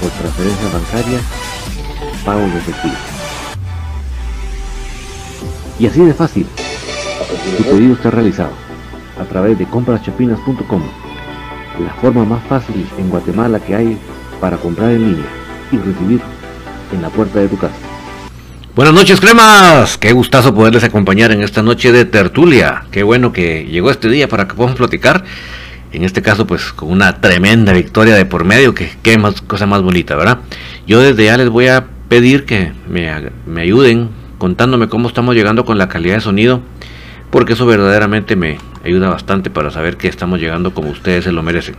por transferencia bancaria, pagos de efectivo. Y así de fácil, tu pedido está realizado a través de compraschapinas.com, la forma más fácil en Guatemala que hay para comprar en línea y recibir en la puerta de tu casa. Buenas noches, cremas. Qué gustazo poderles acompañar en esta noche de tertulia. Qué bueno que llegó este día para que podamos platicar en este caso pues con una tremenda victoria de por medio, que qué cosa más bonita, ¿verdad? Yo desde ya les voy a pedir que me, ayuden contándome cómo estamos llegando con la calidad de sonido, porque eso verdaderamente me ayuda bastante para saber que estamos llegando como ustedes se lo merecen.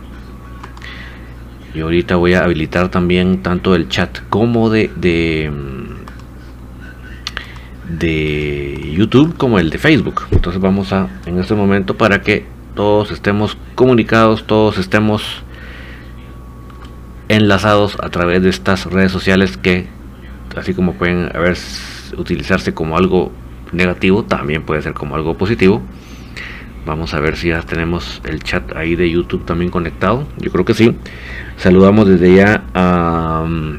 Y ahorita voy a habilitar también tanto el chat como de YouTube como el de Facebook. Entonces vamos a en este momento para que todos estemos comunicados, todos estemos enlazados a través de estas redes sociales que así como pueden haber utilizarse como algo negativo, también puede ser como algo positivo. Vamos a ver si ya tenemos el chat ahí de YouTube también conectado. Yo creo que sí. Saludamos desde ya a um,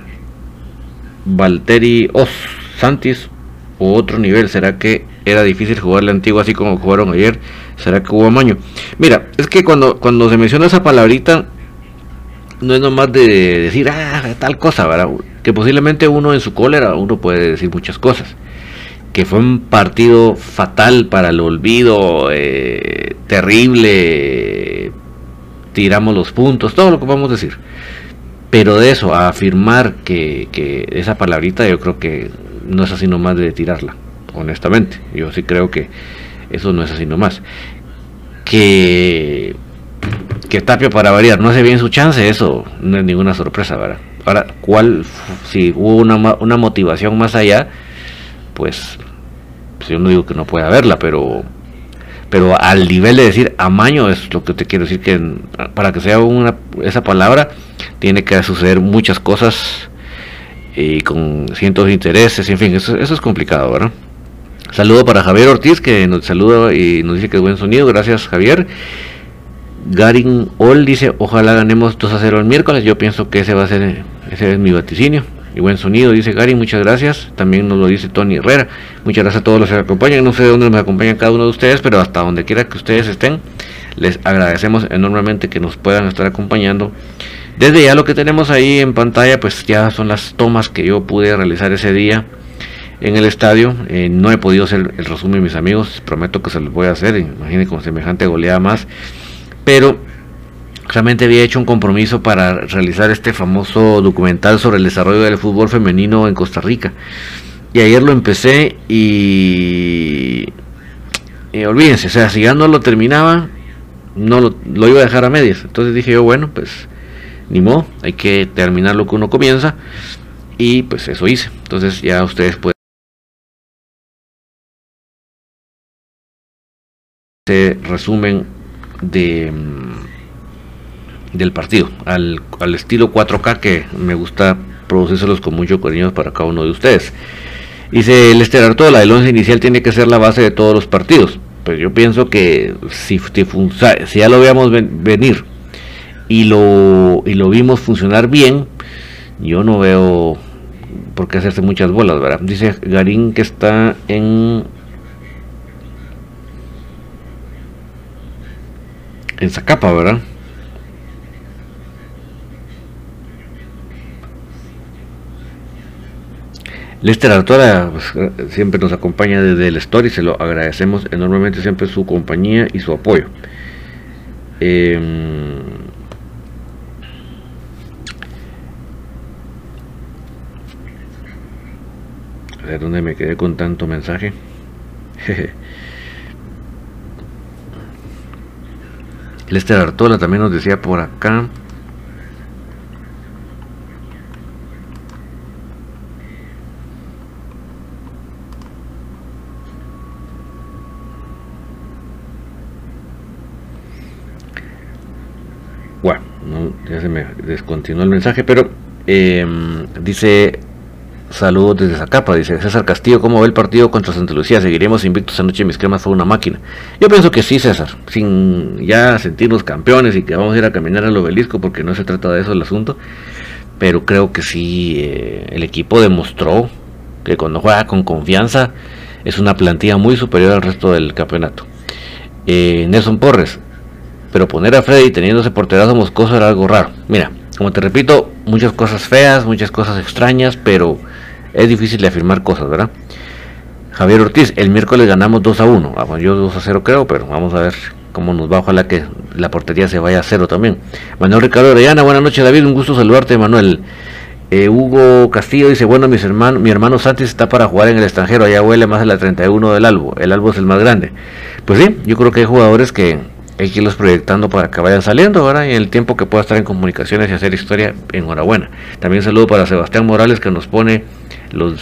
Valteri Os Santis o otro nivel. ¿Será que era difícil jugar la antigua así como jugaron ayer? ¿Será que hubo amaño? Mira, es que cuando, cuando se menciona esa palabrita, no es nomás de decir, ah, tal cosa, ¿verdad? Que posiblemente uno en su cólera, uno puede decir muchas cosas. Que fue un partido fatal para el olvido, eh, terrible, tiramos los puntos, todo lo que a decir. Pero de eso, a afirmar que, que esa palabrita, yo creo que no es así nomás de tirarla, honestamente. Yo sí creo que eso no es así nomás. Que, que Tapia para variar no hace bien su chance, eso no es ninguna sorpresa, ¿verdad? Ahora, ¿cuál, si hubo una, una motivación más allá, pues, pues, yo no digo que no pueda haberla, pero pero al nivel de decir amaño es lo que te quiero decir que para que sea una esa palabra tiene que suceder muchas cosas y con cientos de intereses en fin eso, eso es complicado verdad Saludo para Javier Ortiz que nos saluda y nos dice que es buen sonido. Gracias Javier. Garin Ol dice, ojalá ganemos 2 a 0 el miércoles. Yo pienso que ese va a ser, ese es mi vaticinio. Y buen sonido, dice Garin, muchas gracias. También nos lo dice Tony Herrera. Muchas gracias a todos los que acompañan. No sé de dónde nos acompañan cada uno de ustedes, pero hasta donde quiera que ustedes estén, les agradecemos enormemente que nos puedan estar acompañando. Desde ya lo que tenemos ahí en pantalla, pues ya son las tomas que yo pude realizar ese día en el estadio. Eh, no he podido hacer el resumen, mis amigos. Prometo que se los voy a hacer. Imaginen con semejante goleada más. Pero realmente había hecho un compromiso para realizar este famoso documental sobre el desarrollo del fútbol femenino en Costa Rica. Y ayer lo empecé y, olvídense, o sea, si ya no lo terminaba, no lo, iba a dejar a medias. Entonces dije yo, bueno, pues ni modo, hay que terminar lo que uno comienza. Y pues eso hice. Entonces ya ustedes pueden resumen de, del partido, al, al estilo 4K que me gusta producírselos con mucho cariño para cada uno de ustedes. Dice Lester Artola, el 11 inicial tiene que ser la base de todos los partidos. Pues yo pienso que si, si ya lo veamos venir y lo, y lo vimos funcionar bien, yo no veo por qué hacerse muchas bolas, ¿verdad? Dice Garín que está en en Zacapa, ¿verdad? Lester Artola pues, siempre nos acompaña desde el Story, se lo agradecemos enormemente siempre su compañía y su apoyo. Ver dónde me quedé con tanto mensaje. Lester Artola también nos decía por acá. Bueno, ya se me descontinuó el mensaje, pero em, dice saludos desde Zacapa, dice César Castillo, ¿cómo ve el partido contra Santa Lucía? Seguiremos invictos anoche, mis cremas fue una máquina. Yo pienso que sí, César, sin ya sentirnos campeones y que vamos a ir a caminar al obelisco, porque no se trata de eso el asunto, pero creo que sí, eh, el equipo demostró que cuando juega con confianza es una plantilla muy superior al resto del campeonato. Eh, Nelson Porres, pero poner a Freddy teniéndose porterazo moscoso era algo raro. Mira, como te repito, muchas cosas feas, muchas cosas extrañas, pero es difícil de afirmar cosas, ¿verdad? Javier Ortiz, el miércoles ganamos 2 a 1. Ah, yo 2 a 0 creo, pero vamos a ver cómo nos va. Ojalá que la portería se vaya a cero también. Manuel Ricardo Orellana, buenas noches David, un gusto saludarte Manuel. Eh, Hugo Castillo dice, bueno, mi hermano Santis está para jugar en el extranjero, allá huele más de la 31 del Albo, el Albo es el más grande. Pues sí, yo creo que hay jugadores que hay que irlos proyectando para que vayan saliendo, ¿verdad? Y en el tiempo que pueda estar en comunicaciones y hacer historia, enhorabuena. También saludo para Sebastián Morales que nos pone los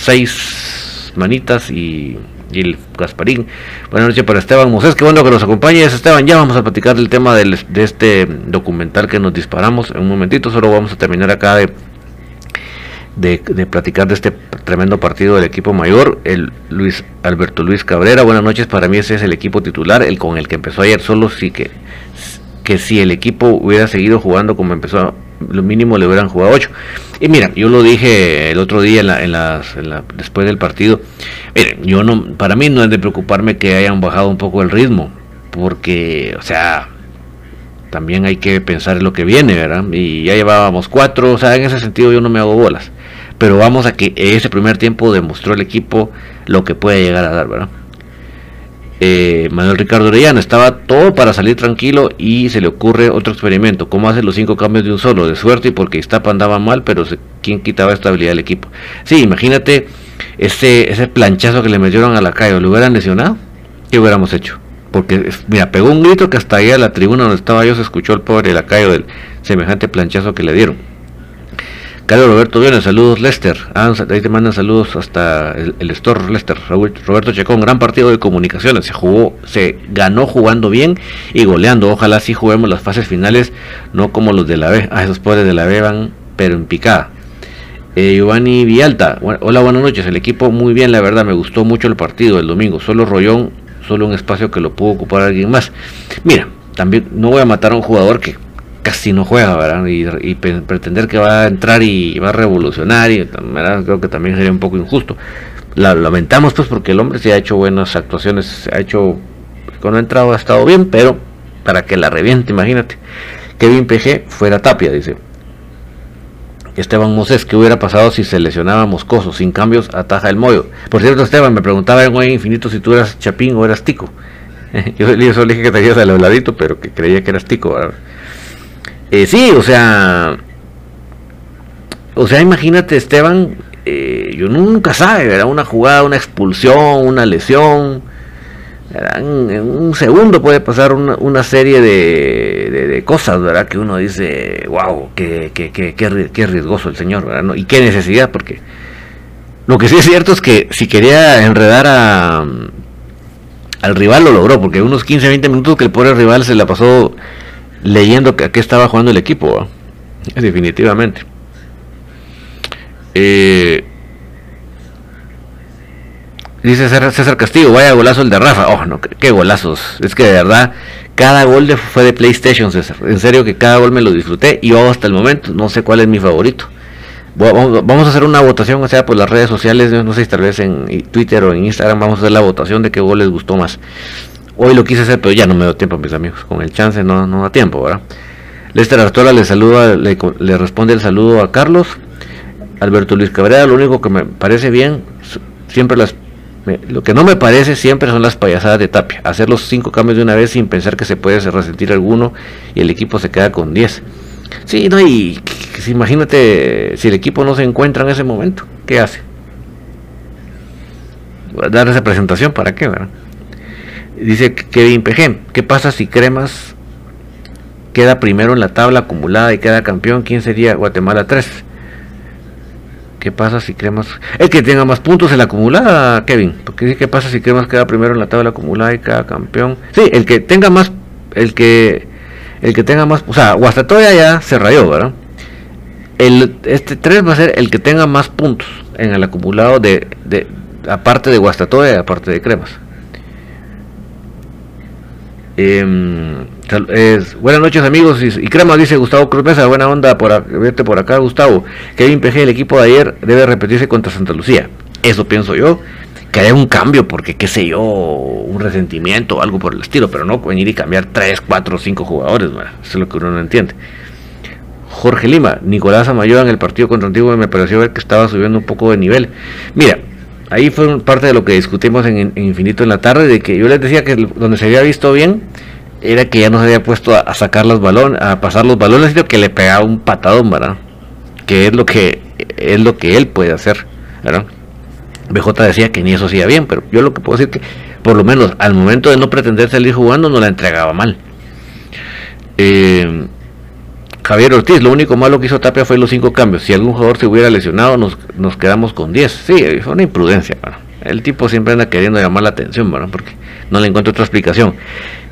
seis manitas y, el Gasparín. Buenas noches para Esteban Moses, qué bueno que nos acompañe. Esteban, ya vamos a platicar del tema de este documental que nos disparamos en un momentito, solo vamos a terminar acá de de, platicar de este tremendo partido del equipo mayor, el Luis Alberto Luis Cabrera. Buenas noches, para mí ese es el equipo titular, el con el que empezó ayer, solo sí que, que si el equipo hubiera seguido jugando como empezó, lo mínimo le hubieran jugado 8. Y mira, yo lo dije el otro día en las, después del partido, yo no, para mí no es de preocuparme que hayan bajado un poco el ritmo, porque, o sea, también hay que pensar en lo que viene, ¿verdad? Y ya llevábamos cuatro, o sea, en ese sentido yo no me hago bolas pero vamos a que ese primer tiempo demostró el equipo lo que puede llegar a dar, ¿verdad? Eh, Manuel Ricardo Orellana estaba todo para salir tranquilo y se le ocurre otro experimento, cómo hace los cinco cambios de un solo, de suerte y porque Iztapa andaba mal, pero ¿quién quitaba estabilidad del equipo? Sí, imagínate ese, ese planchazo que le metieron a la calle, ¿lo hubieran lesionado? ¿Qué hubiéramos hecho? Porque, mira, pegó un grito que hasta ahí a la tribuna donde estaba yo se escuchó el pobre Lacayo del semejante planchazo que le dieron. Carlos Roberto Viene, saludos Lester. Ah, ahí te mandan saludos hasta el, el store Lester. Roberto Checón, gran partido de comunicaciones. Se jugó, se ganó jugando bien y goleando. Ojalá sí juguemos las fases finales, no como los de la B. Ah, esos pobres de la B van, pero en picada. Eh, Giovanni Vialta, hola, buenas noches. El equipo muy bien, la verdad, me gustó mucho el partido el domingo. Solo Rollón, solo un espacio que lo pudo ocupar alguien más. Mira, también no voy a matar a un jugador que casi no juega, ¿verdad? Y, pretender que va a entrar y va a revolucionar, y creo que también sería un poco injusto. La lamentamos pues porque el hombre se ha hecho buenas actuaciones, ha hecho, cuando ha entrado ha estado bien, pero para que la reviente, imagínate. Kevin PG fuera Tapia, dice. Esteban Moses, ¿qué hubiera pasado si se lesionaba Moscoso? Sin cambios, ataja el mollo. Por cierto, Esteban, me preguntaba en Hoy Infinito si tú eras Chapín o eras Tico. yo, solo dije que tenías al habladito, pero que creía que eras Tico. ¿verdad? Eh, sí, o sea, o sea, imagínate Esteban, eh, yo nunca sabe, ¿verdad? Una jugada, una expulsión, una lesión, En, un segundo puede pasar una, serie de, cosas, ¿verdad? Que uno dice, wow, qué, qué, qué, qué, riesgoso el señor, ¿verdad? Y qué necesidad, porque lo que sí es cierto es que si quería enredar a, al rival lo logró, porque unos 15, 20 minutos que el pobre rival se la pasó leyendo que aquí estaba jugando el equipo, definitivamente. Eh, dice César, Castillo, vaya golazo el de Rafa. Oh, no, qué, golazos. Es que de verdad, cada gol de, fue de PlayStation, César. En serio que cada gol me lo disfruté. Y yo hasta el momento no sé cuál es mi favorito. Vamos, a hacer una votación, o sea, por las redes sociales, no sé si tal vez en Twitter o en Instagram, vamos a hacer la votación de qué gol les gustó más. Hoy lo quise hacer, pero ya no me dio tiempo, mis amigos. Con el chance no, no da tiempo, ¿verdad? Lester Artola le saluda, le, le responde el saludo a Carlos. Alberto Luis Cabrera, lo único que me parece bien, siempre las lo que no me parece siempre son las payasadas de Tapia. Hacer los cinco cambios de una vez sin pensar que se puede resentir alguno y el equipo se queda con 10. Sí, no, y imagínate si el equipo no se encuentra en ese momento, ¿qué hace? Dar esa presentación, ¿para qué? Verdad? Dice Kevin PG, ¿qué pasa si Cremas queda primero en la tabla acumulada y queda campeón? ¿Quién sería Guatemala 3? ¿Qué pasa si Cremas... El que tenga más puntos en la acumulada, Kevin. Porque ¿qué pasa si Cremas queda primero en la tabla acumulada y queda campeón? Sí, el que tenga más... El que... El que tenga más... O sea, Guastatoya ya se rayó, ¿verdad? El, este 3 va a ser el que tenga más puntos en el acumulado de... de aparte de Guastatoya y aparte de Cremas. Eh, buenas noches amigos y, crema dice Gustavo Cruz Mesa, buena onda por verte por acá Gustavo. Kevin PG, el equipo de ayer debe repetirse contra Santa Lucía. Eso pienso yo. Que haya un cambio, porque qué sé yo, un resentimiento o algo por el estilo, pero no venir y cambiar 3, 4, 5 jugadores, eso es lo que uno no entiende. Jorge Lima, Nicolás Amayoa en el partido contra Antiguo me pareció ver que estaba subiendo un poco de nivel. Mira, ahí fue parte de lo que discutimos en, Infinito en la tarde, de que yo les decía que donde se había visto bien era que ya no se había puesto a, sacar los balones, a pasar los balones, sino que le pegaba un patadón, ¿verdad? Que es lo que es lo que él puede hacer, ¿verdad? BJ decía que ni eso hacía bien, pero yo lo que puedo decir que por lo menos al momento de no pretender salir jugando no la entregaba mal. Eh, Javier Ortiz, lo único malo que hizo Tapia fue los cinco cambios. Si algún jugador se hubiera lesionado, nos, nos quedamos con 10. Sí, fue una imprudencia. El tipo siempre anda queriendo llamar la atención, ¿verdad? porque no le encuentro otra explicación.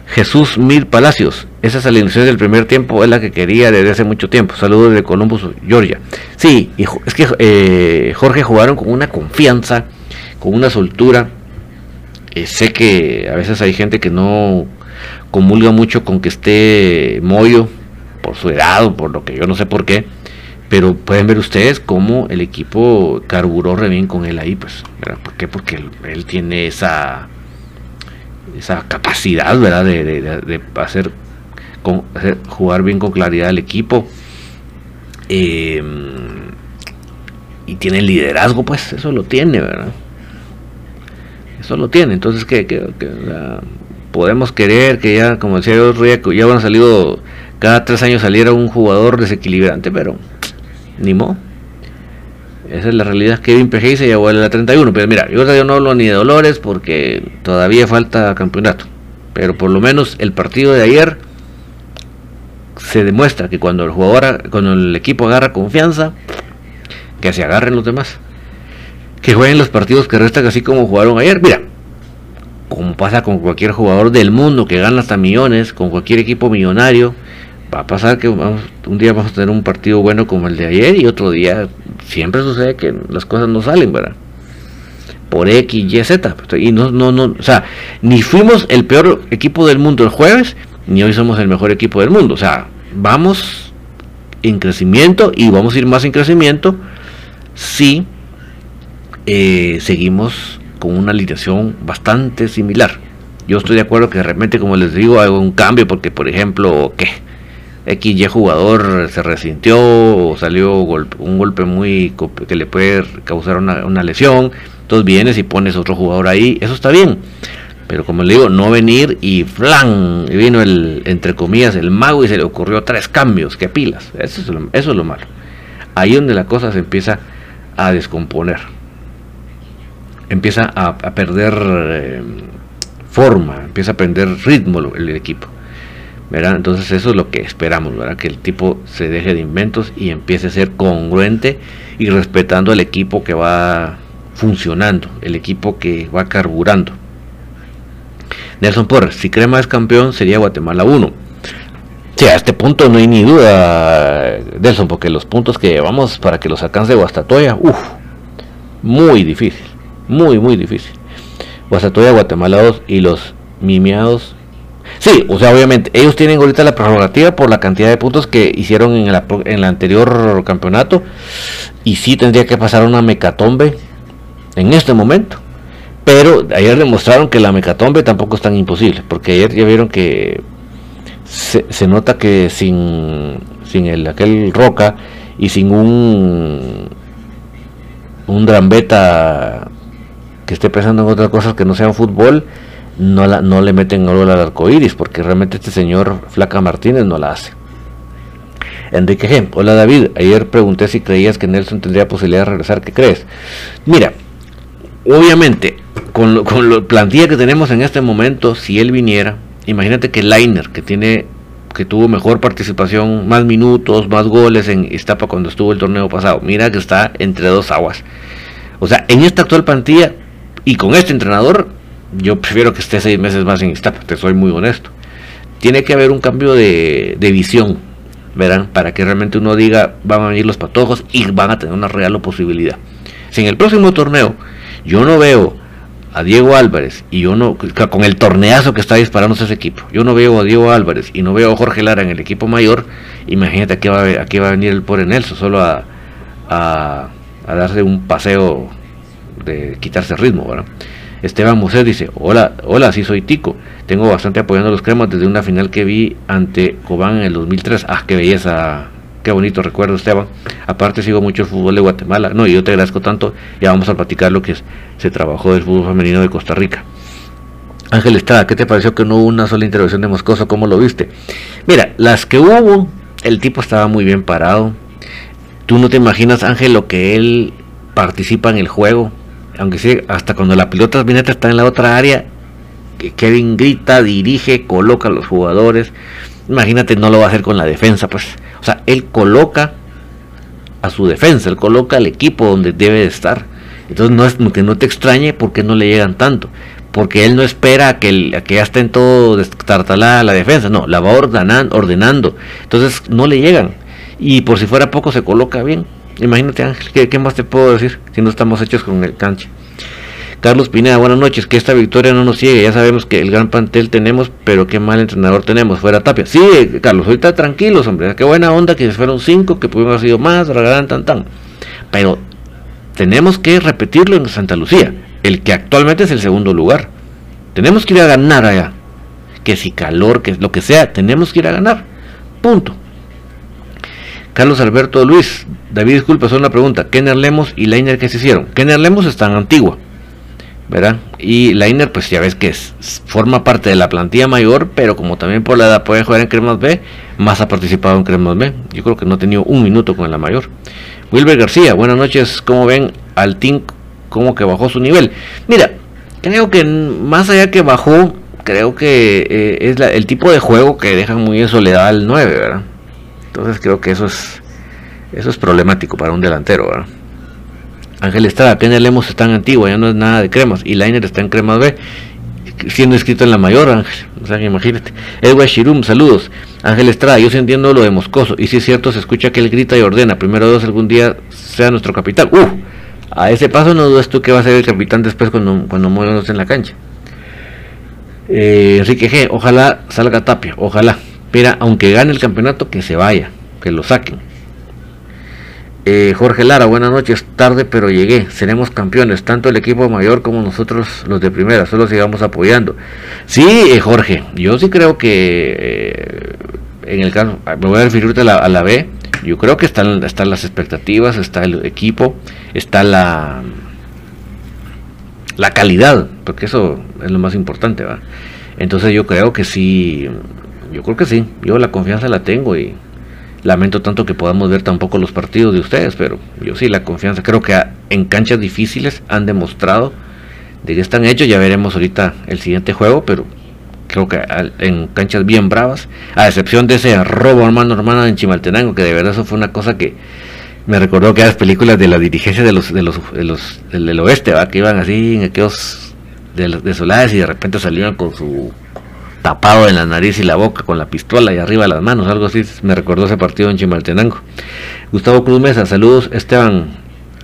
Jesús Mil Palacios. Esa alineación del primer tiempo es la que quería desde hace mucho tiempo. Saludos de Columbus, Georgia. Sí, es que eh, Jorge jugaron con una confianza, con una soltura. Eh, sé que a veces hay gente que no comulga mucho con que esté Moyo por su edad o por lo que yo no sé por qué. Pero pueden ver ustedes cómo el equipo carburó re bien con él ahí, pues. ¿Por qué? Porque él tiene esa esa capacidad, ¿verdad? De, hacer, con, jugar bien con claridad al equipo. Eh, y tiene liderazgo, pues eso lo tiene, ¿verdad? Eso lo tiene. Entonces, que, podemos querer que ya, como decía yo, ya han salido, cada tres años saliera un jugador desequilibrante, pero ni modo. Esa es la realidad. Kevin PG se llevó a la 31. Pero mira, yo no hablo ni de Dolores porque todavía falta campeonato. Pero por lo menos el partido de ayer se demuestra que cuando el jugador, cuando el equipo agarra confianza, que se agarren los demás. Que jueguen los partidos que restan así como jugaron ayer. Mira, como pasa con cualquier jugador del mundo que gana hasta millones, con cualquier equipo millonario va a pasar que un día vamos a tener un partido bueno como el de ayer y otro día siempre sucede que las cosas no salen, ¿verdad? Por X, Y, Z. Y no, no, no, o sea, ni fuimos el peor equipo del mundo el jueves, ni hoy somos el mejor equipo del mundo. O sea, vamos en crecimiento y vamos a ir más en crecimiento si eh, seguimos con una alineación bastante similar. Yo estoy de acuerdo que realmente, como les digo, hago un cambio porque, por ejemplo, ¿qué? XY jugador se resintió o salió un golpe muy que le puede causar una, lesión, entonces vienes y pones otro jugador ahí, eso está bien. Pero como le digo, no venir y flan, vino el, entre comillas, el mago y se le ocurrió tres cambios, que pilas. Eso es lo, eso es lo malo. Ahí donde la cosa se empieza a descomponer. Empieza a, perder eh, forma, empieza a perder ritmo el equipo. Entonces eso es lo que esperamos, ¿verdad? Que el tipo se deje de inventos y empiece a ser congruente y respetando al equipo que va funcionando, el equipo que va carburando. Nelson Porres, si Crema es campeón sería Guatemala 1. Sí, a este punto no hay ni duda, Delson, porque los puntos que llevamos para que los alcance Guastatoya, uff, muy difícil, muy, muy difícil. Guastatoya, Guatemala 2 y los mimiados. Sí, o sea, obviamente, ellos tienen ahorita la prerrogativa por la cantidad de puntos que hicieron en, en el anterior campeonato. Y sí tendría que pasar una mecatombe en este momento. Pero ayer demostraron que la mecatombe tampoco es tan imposible, porque ayer ya vieron que se, nota que sin, sin el, aquel Roca y sin un un Drambeta que esté pensando en otras cosas que no sean fútbol, no, la, no le meten oro al arco iris, porque realmente este señor Flaca Martínez no la hace. Enrique G. Hola David, ayer pregunté si creías que Nelson tendría posibilidad de regresar, ¿qué crees? Mira, obviamente, con, con la plantilla que tenemos en este momento, si él viniera, Imagínate que Lainer, que tiene que tuvo mejor participación, más minutos, más goles en Iztapa cuando estuvo el torneo pasado. Mira que está entre dos aguas. O sea, en esta actual plantilla y con este entrenador, yo prefiero que esté seis meses más en Iztapa, te soy muy honesto. Tiene que haber un cambio de, de visión, verán, para que realmente uno diga, van a venir los patojos y van a tener una real posibilidad. Si en el próximo torneo yo no veo a Diego Álvarez y yo no, con el torneazo que está disparando ese equipo, yo no veo a Diego Álvarez y no veo a Jorge Lara en el equipo mayor, imagínate a qué va a, va a venir el pobre Nelson, solo a, a, darse un paseo de quitarse ritmo, ¿verdad? Esteban Musset dice, hola, hola, sí soy Tico, tengo bastante apoyando a los cremas desde una final que vi ante Cobán en el 2003, ah, qué belleza Qué bonito recuerdo, Esteban. Aparte, sigo mucho el fútbol de Guatemala. No, y yo te agradezco tanto. Ya vamos a platicar lo que se trabajó del fútbol femenino de Costa Rica. Ángel Estrada, ¿qué te pareció que no hubo una sola intervención de Moscoso? ¿Cómo lo viste? Mira, las que hubo, el tipo estaba muy bien parado. Tú no te imaginas, Ángel, lo que él participa en el juego. Aunque sí, hasta cuando la pelota está en la otra área, Kevin grita, dirige, coloca a los jugadores. Imagínate, no lo va a hacer con la defensa, pues. O sea, él coloca a su defensa, él coloca al equipo donde debe de estar. Entonces no es que no te extrañe porque no le llegan tanto. Porque él no espera a que, que ya estén todo destartalada la defensa. No, la va ordenando. Entonces no le llegan. Y por si fuera poco se coloca bien. Imagínate Ángel, ¿qué, ¿qué, más te puedo decir si no estamos hechos con el cancha? Carlos Pineda, buenas noches. Que esta victoria no nos llegue. Ya sabemos que el gran pantel tenemos, pero qué mal entrenador tenemos. Fuera Tapia. Sí, Carlos, ahorita tranquilos, hombre. Qué buena onda que fueron cinco, que pudimos haber sido más, tan, tan. Pero tenemos que repetirlo en Santa Lucía, el que actualmente es el segundo lugar. Tenemos que ir a ganar allá. Que si calor, que lo que sea, tenemos que ir a ganar. Punto. Carlos Alberto Luis, David, disculpa, solo una pregunta. Kenner Lemos y Leiner, ¿qué se hicieron? Kenner Lemos está en Antigua ¿verdad? Y Lainer, pues ya ves que es, forma parte de la plantilla mayor, pero como también por la edad puede jugar en Cremas B, más ha participado en Cremas B. Yo creo que no ha tenido un minuto con la mayor. Wilber García, buenas noches. ¿Cómo ven al team? ¿Cómo que bajó su nivel? Mira, creo que más allá que bajó, creo que eh, es el tipo de juego que deja muy en soledad al 9, ¿verdad? Entonces creo que eso es, eso es problemático para un delantero, ¿verdad? Ángel Estrada, Kenia Lemos está en Antigua, ya no es nada de cremas. Y Liner está en Cremas B, siendo escrito en la mayor, Ángel. O sea, imagínate. Edward Shirum, saludos. Ángel Estrada, yo sí entiendo lo de Moscoso. Y si es cierto, se escucha que él grita y ordena. Primero Dios algún día sea nuestro capitán. ¡Uh! A ese paso no dudas tú que va a ser el capitán después cuando, cuando en la cancha. Eh, Enrique G, ojalá salga Tapia, ojalá. Pero aunque gane el campeonato, que se vaya, que lo saquen. Eh, Jorge Lara, buenas noches, tarde pero llegué, seremos campeones, tanto el equipo mayor como nosotros los de primera, solo sigamos apoyando. Sí, eh, Jorge, yo sí creo que eh, en el caso, me voy a referirte a la, a la B, yo creo que están, están las expectativas, está el equipo, está la, la calidad, porque eso es lo más importante, ¿va? Entonces yo creo que sí, yo creo que sí, yo la confianza la tengo y Lamento tanto que podamos ver tampoco los partidos de ustedes, pero yo sí la confianza. Creo que en canchas difíciles han demostrado de que están hechos. Ya veremos ahorita el siguiente juego, pero creo que en canchas bien bravas, a excepción de ese robo hermano hermano en Chimaltenango, que de verdad eso fue una cosa que me recordó que las películas de la dirigencia de los de los, de los del, oeste, ¿va? que iban así en aquellos de, desolados y de repente salían con su tapado en la nariz y la boca con la pistola y arriba las manos, algo así. Me recordó ese partido en Chimaltenango. Gustavo Cruz Mesa, saludos. Esteban,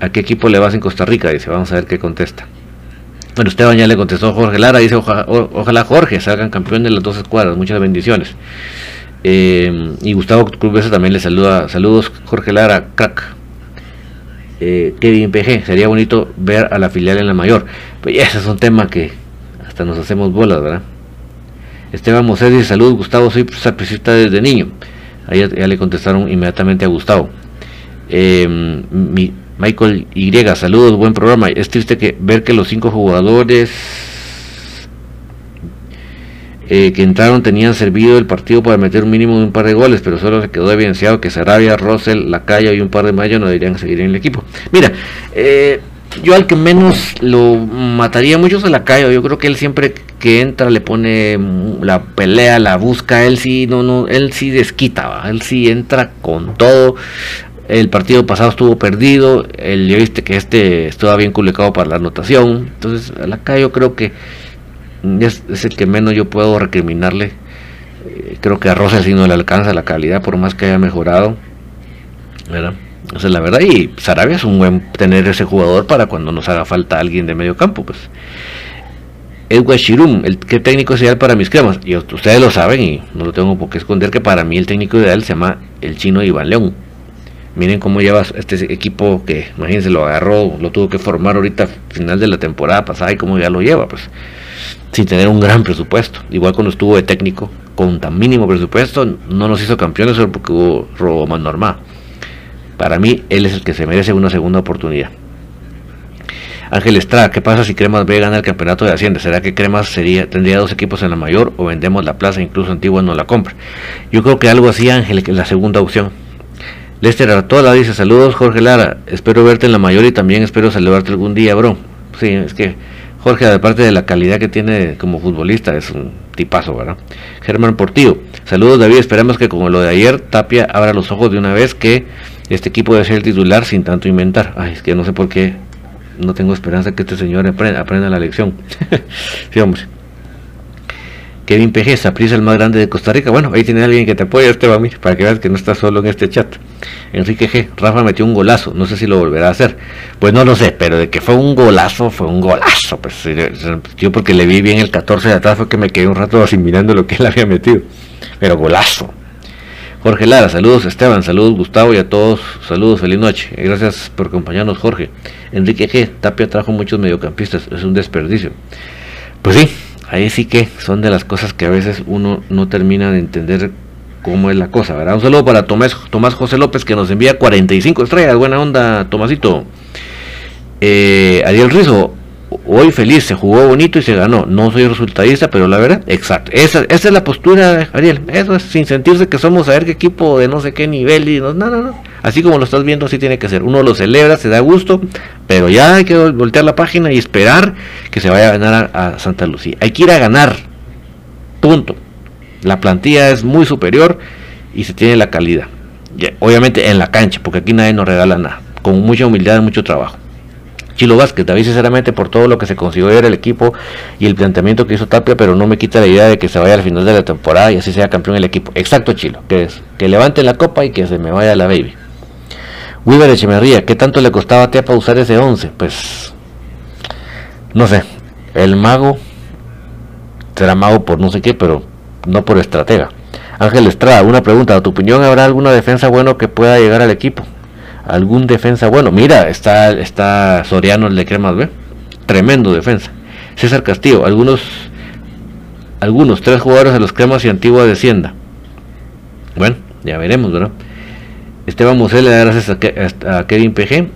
¿a qué equipo le vas en Costa Rica? Dice, vamos a ver qué contesta. Bueno, Esteban ya le contestó Jorge Lara, dice, ojalá Jorge salgan campeón de las dos escuadras, muchas bendiciones. Eh, y Gustavo Cruz Mesa también le saluda, saludos Jorge Lara, crack. Eh, Kevin PG, sería bonito ver a la filial en la mayor. Pues ese es un tema que hasta nos hacemos bolas, ¿verdad? Esteban Mosés dice, saludos Gustavo, soy sapricista desde niño. Ahí ya, le contestaron inmediatamente a Gustavo. Eh, Michael Y, saludos, buen programa. Es triste que ver que los cinco jugadores eh, que entraron tenían servido el partido para meter un mínimo de un par de goles, pero solo se quedó evidenciado que Sarabia, Russell, Lacayo y un par de Mayo no deberían seguir en el equipo. Mira, eh, yo al que menos lo mataría mucho es a Lacayo. Yo creo que él siempre que entra le pone la pelea, la busca. Él sí, no, no, él sí desquita, él sí entra con todo. El partido pasado estuvo perdido. El, ya viste que este estaba bien publicado para la anotación. Entonces, acá yo creo que es, el que menos yo puedo recriminarle. Eh, creo que a Rosa sí no le alcanza la calidad, por más que haya mejorado. ¿verdad? Esa es la verdad. Y Sarabia es un buen tener ese jugador para cuando nos haga falta alguien de medio campo. Pues. Edward Shirum, el que técnico es ideal para mis cremas. Y ustedes lo saben y no lo tengo por qué esconder que para mí el técnico ideal se llama el chino Iván León Miren cómo lleva este equipo que, imagínense, lo agarró, lo tuvo que formar ahorita final de la temporada pasada y cómo ya lo lleva, pues, sin tener un gran presupuesto. Igual cuando estuvo de técnico, con tan mínimo presupuesto, no nos hizo campeones solo porque hubo más normal. Para mí, él es el que se merece una segunda oportunidad. Ángel Estrada, ¿qué pasa si Cremas B gana el campeonato de Hacienda? ¿Será que Cremas sería, tendría dos equipos en la mayor o vendemos la plaza, incluso Antigua no la compra? Yo creo que algo así, Ángel, que es la segunda opción Lester Artola dice, saludos Jorge Lara, espero verte en la mayor y también espero saludarte algún día, bro. Sí, es que Jorge, aparte de la calidad que tiene como futbolista, es un tipazo, ¿verdad? Germán Portillo, saludos David, esperamos que como lo de ayer, Tapia abra los ojos de una vez que este equipo debe ser el titular sin tanto inventar. Ay, es que no sé por qué no tengo esperanza que este señor aprenda, la lección. sí, hombre. Kevin PG, Saprisa el más grande de Costa Rica. Bueno, ahí tiene alguien que te apoya, Esteban, para que veas que no estás solo en este chat. Enrique G, Rafa metió un golazo, no sé si lo volverá a hacer. Pues no lo sé, pero de que fue un golazo, fue un golazo. Pues yo porque le vi bien el 14 de atrás fue que me quedé un rato así mirando lo que él había metido. Pero golazo. Jorge Lara, saludos Esteban, saludos Gustavo y a todos, saludos, feliz noche. Gracias por acompañarnos, Jorge. Enrique G, Tapia trajo muchos mediocampistas, es un desperdicio. Pues sí, ahí sí que son de las cosas que a veces uno no termina de entender cómo es la cosa, ¿verdad? Un saludo para Tomás, Tomás José López que nos envía 45 estrellas, buena onda, Tomasito. Eh, Ariel Rizo, hoy feliz, se jugó bonito y se ganó. No soy resultadista, pero la verdad, exacto. Esa, esa es la postura, Ariel. Eso es sin sentirse que somos a ver qué equipo de no sé qué nivel y no, no, no. Así como lo estás viendo, así tiene que ser. Uno lo celebra, se da gusto, pero ya hay que voltear la página y esperar que se vaya a ganar a, Santa Lucía. Hay que ir a ganar. Punto. La plantilla es muy superior y se tiene la calidad. obviamente en la cancha, porque aquí nadie nos regala nada. Con mucha humildad y mucho trabajo. Chilo Vázquez, David sinceramente por todo lo que se consiguió ver el equipo y el planteamiento que hizo Tapia, pero no me quita la idea de que se vaya al final de la temporada y así sea campeón el equipo. Exacto, Chilo, que es que levante la copa y que se me vaya la baby. Weaver Echemerría, ¿qué tanto le costaba a Tepa usar ese 11? Pues no sé, el mago será mago por no sé qué, pero no por estratega. Ángel Estrada, una pregunta, ¿a tu opinión habrá alguna defensa bueno que pueda llegar al equipo? Algún defensa bueno. Mira, está, está Soriano el de Cremas B, tremendo defensa. César Castillo, algunos, algunos, tres jugadores de los Cremas y Antigua de Bueno, ya veremos, ¿verdad? Esteban Musel gracias a, Kevin PG.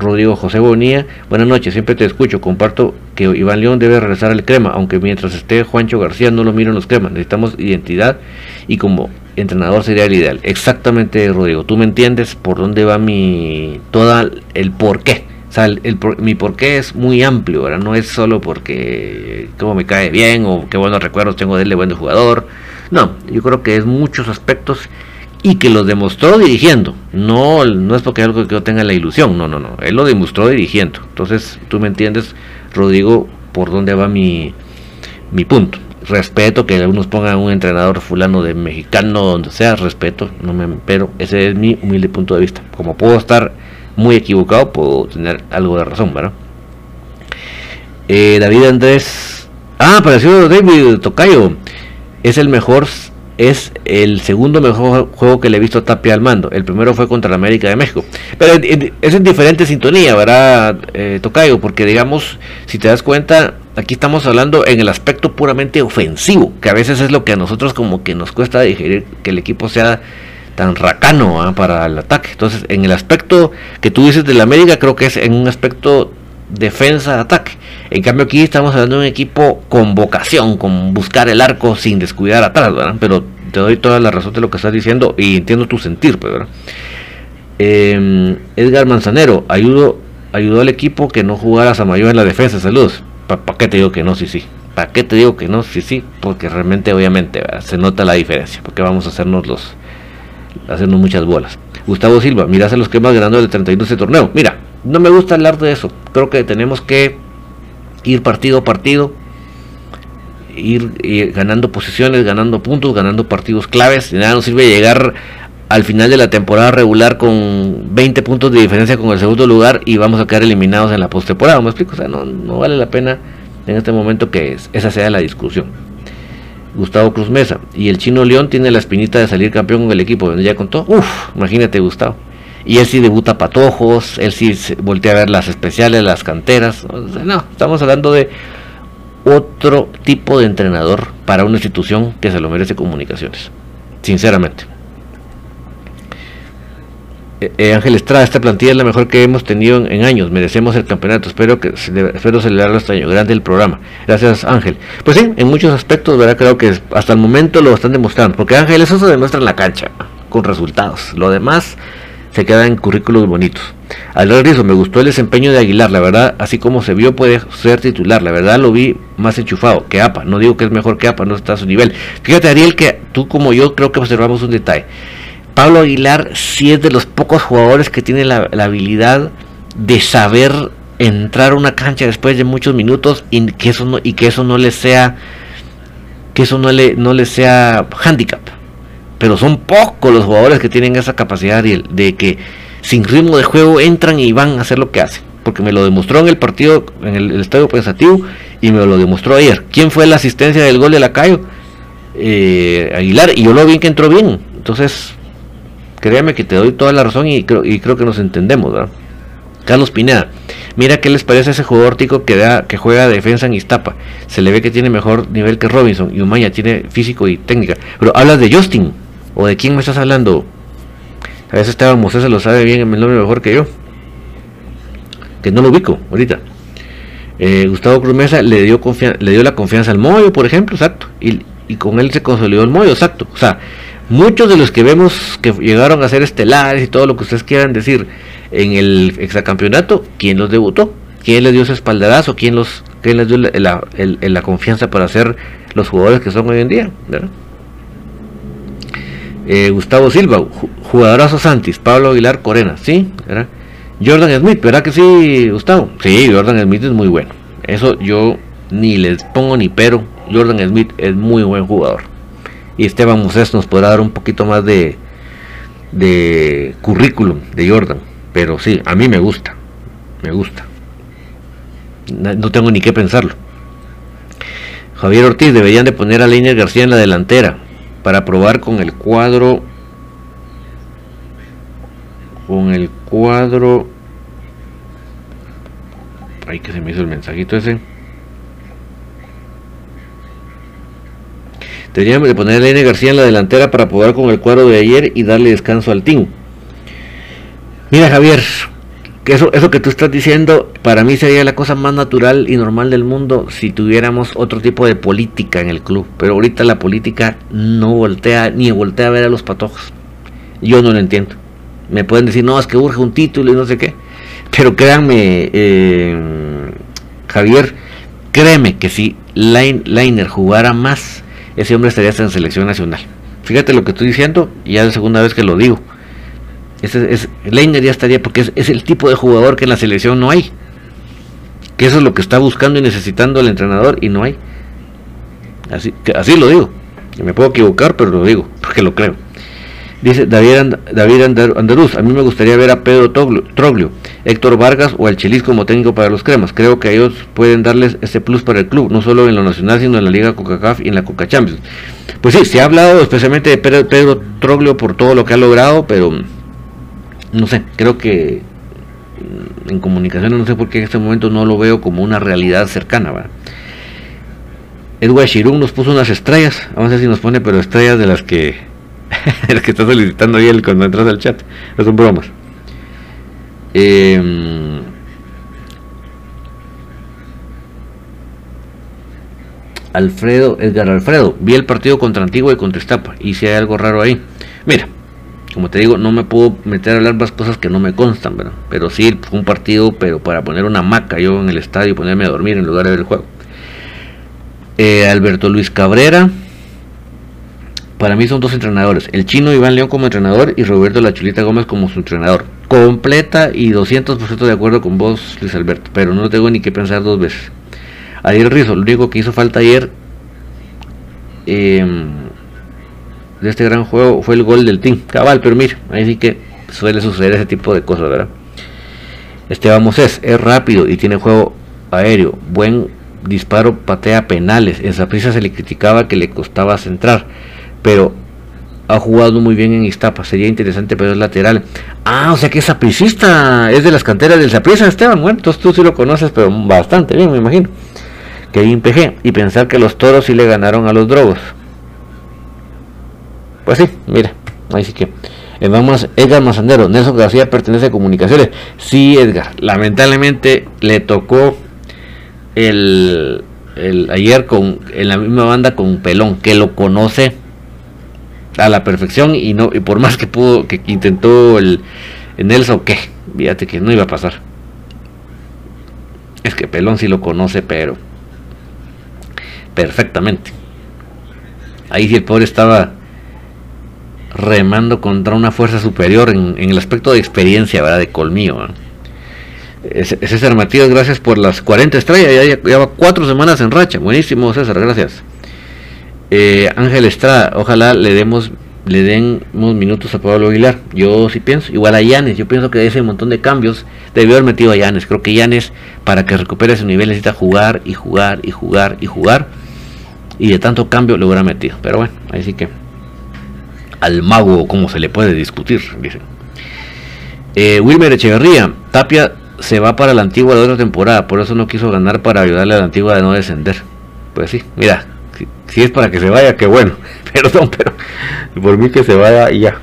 Rodrigo José Bonía, buenas noches, siempre te escucho, comparto que Iván León debe regresar al crema, aunque mientras esté Juancho García no lo miro en los cremas, necesitamos identidad y como entrenador sería el ideal. Exactamente, Rodrigo. Tú me entiendes por dónde va mi. toda el por qué. O sea, el, mi por qué es muy amplio, ¿verdad? No es solo porque cómo me cae bien o qué buenos recuerdos tengo de él de buen jugador. No, yo creo que es muchos aspectos y que los demostró dirigiendo. No, no es porque algo que yo tenga la ilusión, no, no, no. Él lo demostró dirigiendo. Entonces, tú me entiendes, Rodrigo, por dónde va mi, mi punto. respeto que algunos pongan un entrenador fulano de mexicano, donde sea, respeto, no me, pero ese es mi humilde punto de vista. Como puedo estar muy equivocado, puedo tener algo de razón, ¿verdad? Eh, David Andrés, ah, apareció David Tocayo, es el mejor es el segundo mejor juego que le he visto a Tapia al mando. El primero fue contra la América de México. Pero es en diferente sintonía, ¿verdad, eh, Tocayo? Porque digamos, si te das cuenta, aquí estamos hablando en el aspecto puramente ofensivo, que a veces es lo que a nosotros como que nos cuesta digerir que el equipo sea tan racano ¿ah? para el ataque. Entonces, en el aspecto que tú dices de la América, creo que es en un aspecto defensa-ataque. En cambio aquí estamos hablando de un equipo con vocación, con buscar el arco sin descuidar atrás, ¿verdad? Pero te doy toda la razón de lo que estás diciendo y entiendo tu sentir, pues, ¿verdad? Em, Edgar Manzanero, ayudó, ayudó al equipo que no jugara Samayo en la defensa, saludos. ¿Para qué te digo que no? Sí, sí. ¿Para qué te digo que no? Sí, sí. Porque realmente, obviamente, se nota la diferencia. Porque vamos a hacernos los hacernos muchas bolas. Gustavo Silva, mirás a los que más ganando el 31 de ese torneo. Mira, no me gusta hablar de eso. Creo que tenemos que ir partido a partido, ir, ganando posiciones, ganando puntos, ganando partidos claves. Nada nos sirve llegar al final de la temporada regular con 20 puntos de diferencia con el segundo lugar y vamos a quedar eliminados en la postemporada. ¿Me explico? O sea, no, no vale la pena en este momento que esa sea la discusión. Gustavo Cruz Mesa. Y el chino León tiene la espinita de salir campeón con el equipo. Ya contó. Uf, imagínate, Gustavo. Y él sí debuta patojos, él sí voltea a ver las especiales, las canteras. No, estamos hablando de otro tipo de entrenador para una institución que se lo merece comunicaciones. Sinceramente. Eh, eh, Ángel Estrada, esta plantilla es la mejor que hemos tenido en, años. Merecemos el campeonato. Espero que espero celebrarlo este año. Grande el programa. Gracias, Ángel. Pues sí, en muchos aspectos, ¿verdad? Creo que hasta el momento lo están demostrando. Porque Ángel, eso se demuestra en la cancha, con resultados. Lo demás se queda en currículos bonitos. Al Rizzo, me gustó el desempeño de Aguilar, la verdad, así como se vio puede ser titular, la verdad lo vi más enchufado que APA, no digo que es mejor que APA, no está a su nivel. Fíjate Ariel que tú como yo creo que observamos un detalle. Pablo Aguilar sí es de los pocos jugadores que tiene la, habilidad de saber entrar a una cancha después de muchos minutos y que eso no, y que eso no le sea que eso no le, no le sea handicap pero son pocos los jugadores que tienen esa capacidad de, que sin ritmo de juego entran y van a hacer lo que hacen. Porque me lo demostró en el partido, en el, estadio pensativo, y me lo demostró ayer. ¿Quién fue la asistencia del gol de Lacayo? Eh, Aguilar, y yo lo vi que entró bien. Entonces, créame que te doy toda la razón y creo, que nos entendemos, ¿verdad? Carlos Pineda, mira qué les parece ese jugador tico que juega defensa en Iztapa. Se le ve que tiene mejor nivel que Robinson y Umaña tiene físico y técnica. Pero hablas de Justin. ¿O de quién me estás hablando? A veces Esteban Mosés se lo sabe bien el nombre mejor que yo. Que no lo ubico ahorita. Eh, Gustavo Cruz le dio, le dio la confianza al Moyo, por ejemplo, exacto. Y, con él se consolidó el Moyo, exacto. O sea, muchos de los que vemos que llegaron a ser estelares y todo lo que ustedes quieran decir en el exacampeonato, ¿quién los debutó? ¿Quién les dio ese espaldarazo? ¿Quién, los, quién les dio la confianza para ser los jugadores que son hoy en día? ¿verdad? Eh, Gustavo Silva, jugadorazo Santis, Pablo Aguilar Corena, ¿sí? Jordan Smith, ¿verdad que sí, Gustavo? Sí, Jordan Smith es muy bueno. Eso yo ni les pongo ni pero. Jordan Smith es muy buen jugador. Y Esteban Moses nos podrá dar un poquito más de, de currículum de Jordan. Pero sí, a mí me gusta. Me gusta. No tengo ni que pensarlo. Javier Ortiz, deberían de poner a Leiner García en la delantera para probar con el cuadro con el cuadro ay que se me hizo el mensajito ese Teníamos de poner a N. García en la delantera para probar con el cuadro de ayer y darle descanso al team. Mira Javier, eso, eso que tú estás diciendo, para mí sería la cosa más natural y normal del mundo si tuviéramos otro tipo de política en el club. Pero ahorita la política no voltea, ni voltea a ver a los patojos. Yo no lo entiendo. Me pueden decir, no, es que urge un título y no sé qué. Pero créanme, eh, Javier, créeme que si Lainer jugara más, ese hombre estaría en selección nacional. Fíjate lo que estoy diciendo, ya es la segunda vez que lo digo ese, es, Leiner ya estaría porque es, el tipo de jugador que en la selección no hay. Que eso es lo que está buscando y necesitando el entrenador y no hay. Así, así lo digo. Me puedo equivocar, pero lo digo, porque lo creo. Dice David, David Andaluz, a mí me gustaría ver a Pedro Troglio, Héctor Vargas o al Chelis como técnico para los cremas. Creo que ellos pueden darles ese plus para el club, no solo en lo nacional, sino en la Liga Coca-Caf y en la Coca Champions. Pues sí, se ha hablado especialmente de Pedro, Troglio por todo lo que ha logrado, pero no sé, creo que en comunicación no sé por qué en este momento no lo veo como una realidad cercana. ¿verdad? Edward Shirun nos puso unas estrellas, vamos a ver si nos pone, pero estrellas de las que el que está solicitando ahí cuando entras al chat. No son bromas. Em, Alfredo, Edgar Alfredo, vi el partido contra Antigua y contra Estapa y si hay algo raro ahí. Mira, como te digo, no me puedo meter a hablar más cosas que no me constan, ¿verdad? Pero sí, fue un partido, pero para poner una maca yo en el estadio y ponerme a dormir en lugar de ver el juego. Eh, Alberto Luis Cabrera, para mí son dos entrenadores, el chino Iván León como entrenador y Roberto La Chulita Gómez como su entrenador. Completa y 200% de acuerdo con vos, Luis Alberto, pero no tengo ni que pensar dos veces. Ayer Rizzo, lo único que hizo falta ayer em, de este gran juego fue el gol del team. Cabal, pero mira, ahí sí que suele suceder ese tipo de cosas, ¿verdad? Esteban Moses es rápido y tiene juego aéreo, buen disparo, patea penales. En prisa se le criticaba que le costaba centrar pero ha jugado muy bien en Iztapa, sería interesante pero es lateral. Ah, o sea que es sapricista, es de las canteras del Saprissa, Esteban, bueno, entonces tú sí lo conoces, pero bastante bien, me imagino. Que PG, y pensar que los toros sí le ganaron a los drogos. Pues sí, mira, ahí sí que. Vamos, Edgar Mazandero, Nelson García pertenece a comunicaciones. Sí, Edgar, lamentablemente le tocó el ayer con en la misma banda con Pelón, que lo conoce a la perfección y no y por más que pudo que intentó el, Nelson que fíjate que no iba a pasar es que Pelón sí lo conoce pero perfectamente ahí sí el pobre estaba remando contra una fuerza superior en, el aspecto de experiencia verdad de colmillo César Matías, gracias por las 40 estrellas. Ya lleva cuatro semanas en racha. Buenísimo, César, gracias. Eh, Ángel Estrada, ojalá le demos le den minutos a Pablo Aguilar. Yo sí pienso, igual a Yanes, yo pienso que ese montón de cambios debió haber metido a Yanes. Creo que Yanes, para que recupere ese nivel, necesita jugar y jugar y jugar y jugar. Y de tanto cambio lo hubiera metido. Pero bueno, ahí sí que al mago, como se le puede discutir, dicen. Eh, Wilmer Echeverría, Tapia se va para la antigua de otra temporada, por eso no quiso ganar para ayudarle a la antigua de no descender. Pues sí, mira, si, es para que se vaya, qué bueno. Perdón, pero por mí que se vaya y ya.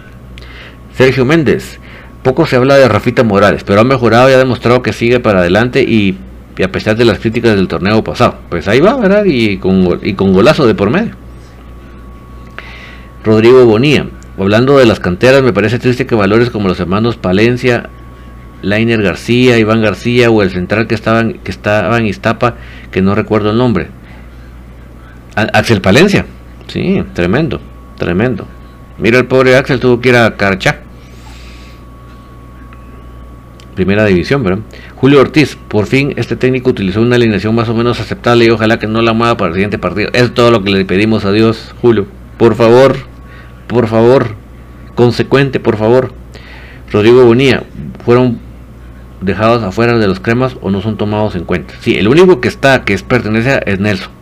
Sergio Méndez. Poco se habla de Rafita Morales, pero ha mejorado y ha demostrado que sigue para adelante y, a pesar de las críticas del torneo pasado. Pues ahí va, ¿verdad? Y con, y con golazo de por medio. Rodrigo Bonía. Hablando de las canteras, me parece triste que valores como los hermanos Palencia, Lainer García, Iván García o el central que estaban que estaba en Iztapa, que no recuerdo el nombre, Axel Palencia. Sí, tremendo, tremendo. Mira, el pobre Axel tuvo que ir a Carchá. Primera división, ¿verdad? Julio Ortiz, por fin este técnico utilizó una alineación más o menos aceptable y ojalá que no la mueva para el siguiente partido. Es todo lo que le pedimos a Dios, Julio. Por favor, por favor, consecuente, por favor. Rodrigo Bonía, fueron dejados afuera de los cremas o no son tomados en cuenta. Sí, el único que está, que es pertenece es Nelson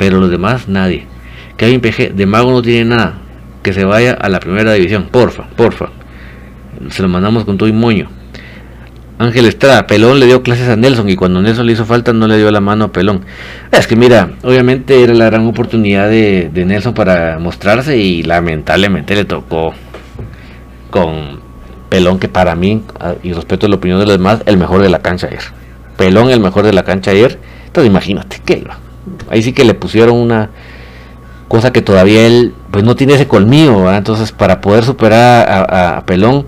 pero los demás nadie. Kevin PG, de mago no tiene nada, que se vaya a la primera división, porfa, porfa. Se lo mandamos con todo y moño. Ángel Estrada, Pelón le dio clases a Nelson y cuando Nelson le hizo falta no le dio la mano a Pelón. Es que mira, obviamente era la gran oportunidad de, de Nelson para mostrarse y lamentablemente le tocó con Pelón que para mí, y respeto la opinión de los demás, el mejor de la cancha ayer. Pelón el mejor de la cancha ayer. Entonces imagínate, ¿qué Ahí sí que le pusieron una cosa que todavía él pues no tiene ese colmillo, entonces para poder superar a, Pelón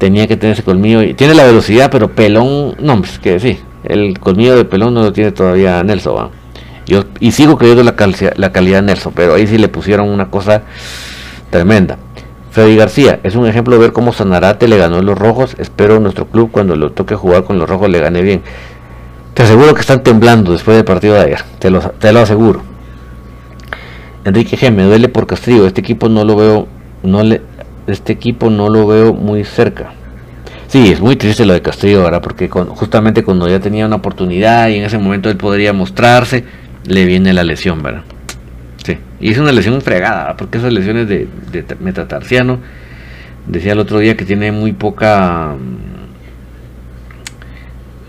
tenía que tener ese colmillo y tiene la velocidad, pero Pelón, no, pues que sí, el colmillo de Pelón no lo tiene todavía Nelson. Yo y sigo creyendo la, la calidad de Nelson, pero ahí sí le pusieron una cosa tremenda. Freddy García, es un ejemplo de ver cómo Sanarate le ganó a los rojos. Espero nuestro club cuando lo toque jugar con los rojos le gane bien. Te aseguro que están temblando después del partido de ayer, te lo, te lo aseguro. Enrique G, me duele por Castillo, este equipo no lo veo, no le, este equipo no lo veo muy cerca. Sí, es muy triste lo de Castillo, ¿verdad? Porque justamente cuando ya tenía una oportunidad y en ese momento él podría mostrarse, le viene la lesión, ¿verdad? Sí, y es una lesión fregada, porque esas lesiones de, metatarsiano, decía el otro día que tiene muy poca,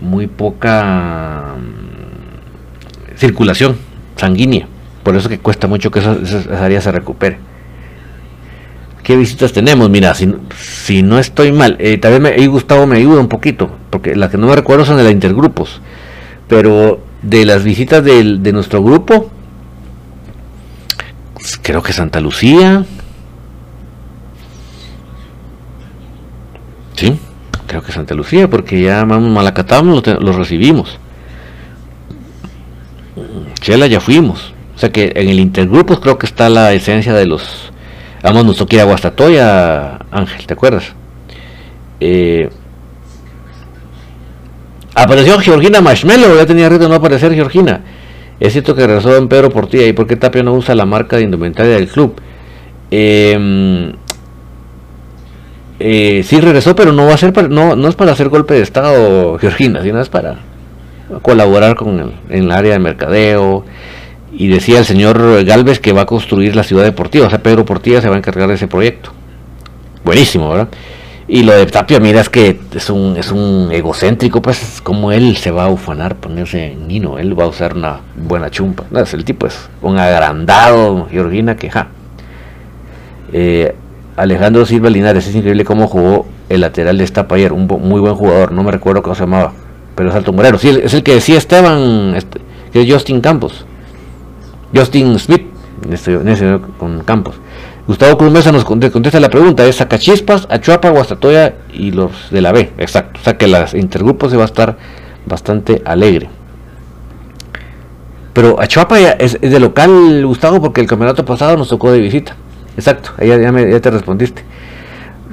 muy poca mm, circulación sanguínea, por eso que cuesta mucho que esa, esa área se recupere. ¿Qué visitas tenemos? Mira, si, si no estoy mal, eh, también me, Gustavo me ayuda un poquito, porque las que no me recuerdo son de la intergrupos, pero de las visitas de, de nuestro grupo, pues, creo que Santa Lucía, sí, creo que Santa Lucía, porque ya Malacatamos lo, lo recibimos. Chela ya fuimos. O sea que en el intergrupos creo que está la esencia de los Vamos, nos toca ir a Ángel, ¿te acuerdas? Eh, apareció Georgina Marshmallow, ya tenía reto no aparecer Georgina. Es cierto que regresó en Pedro Portilla y por qué Tapia no usa la marca de indumentaria del club. Eh, eh, sí regresó, pero no va a ser para, no, no es para hacer golpe de estado, Georgina, sino es para colaborar con el, en el área de mercadeo, y decía el señor Galvez que va a construir la ciudad deportiva, o sea, Pedro Portilla se va a encargar de ese proyecto. Buenísimo, ¿verdad? Y lo de Tapia, mira, es que es un, es un egocéntrico, pues como él se va a ufanar, ponerse en Nino, él va a usar una buena chumpa. No, es el tipo es un agrandado, Georgina, que ja. Eh, Alejandro Silva Linares, es increíble cómo jugó el lateral de esta ayer, un muy buen jugador, no me recuerdo cómo se llamaba, pero es alto morero. Sí, es el que decía Esteban, este, que es Justin Campos. Justin Smith, este, con Campos. Gustavo Cruz Mesa nos contesta la pregunta, es Sacachispas, Achuapa, Guastatoya y los de la B, exacto. O sea que las intergrupos se va a estar bastante alegre. Pero Achuapa es, de local, Gustavo, porque el campeonato pasado nos tocó de visita. Exacto, ahí ya, ya te respondiste.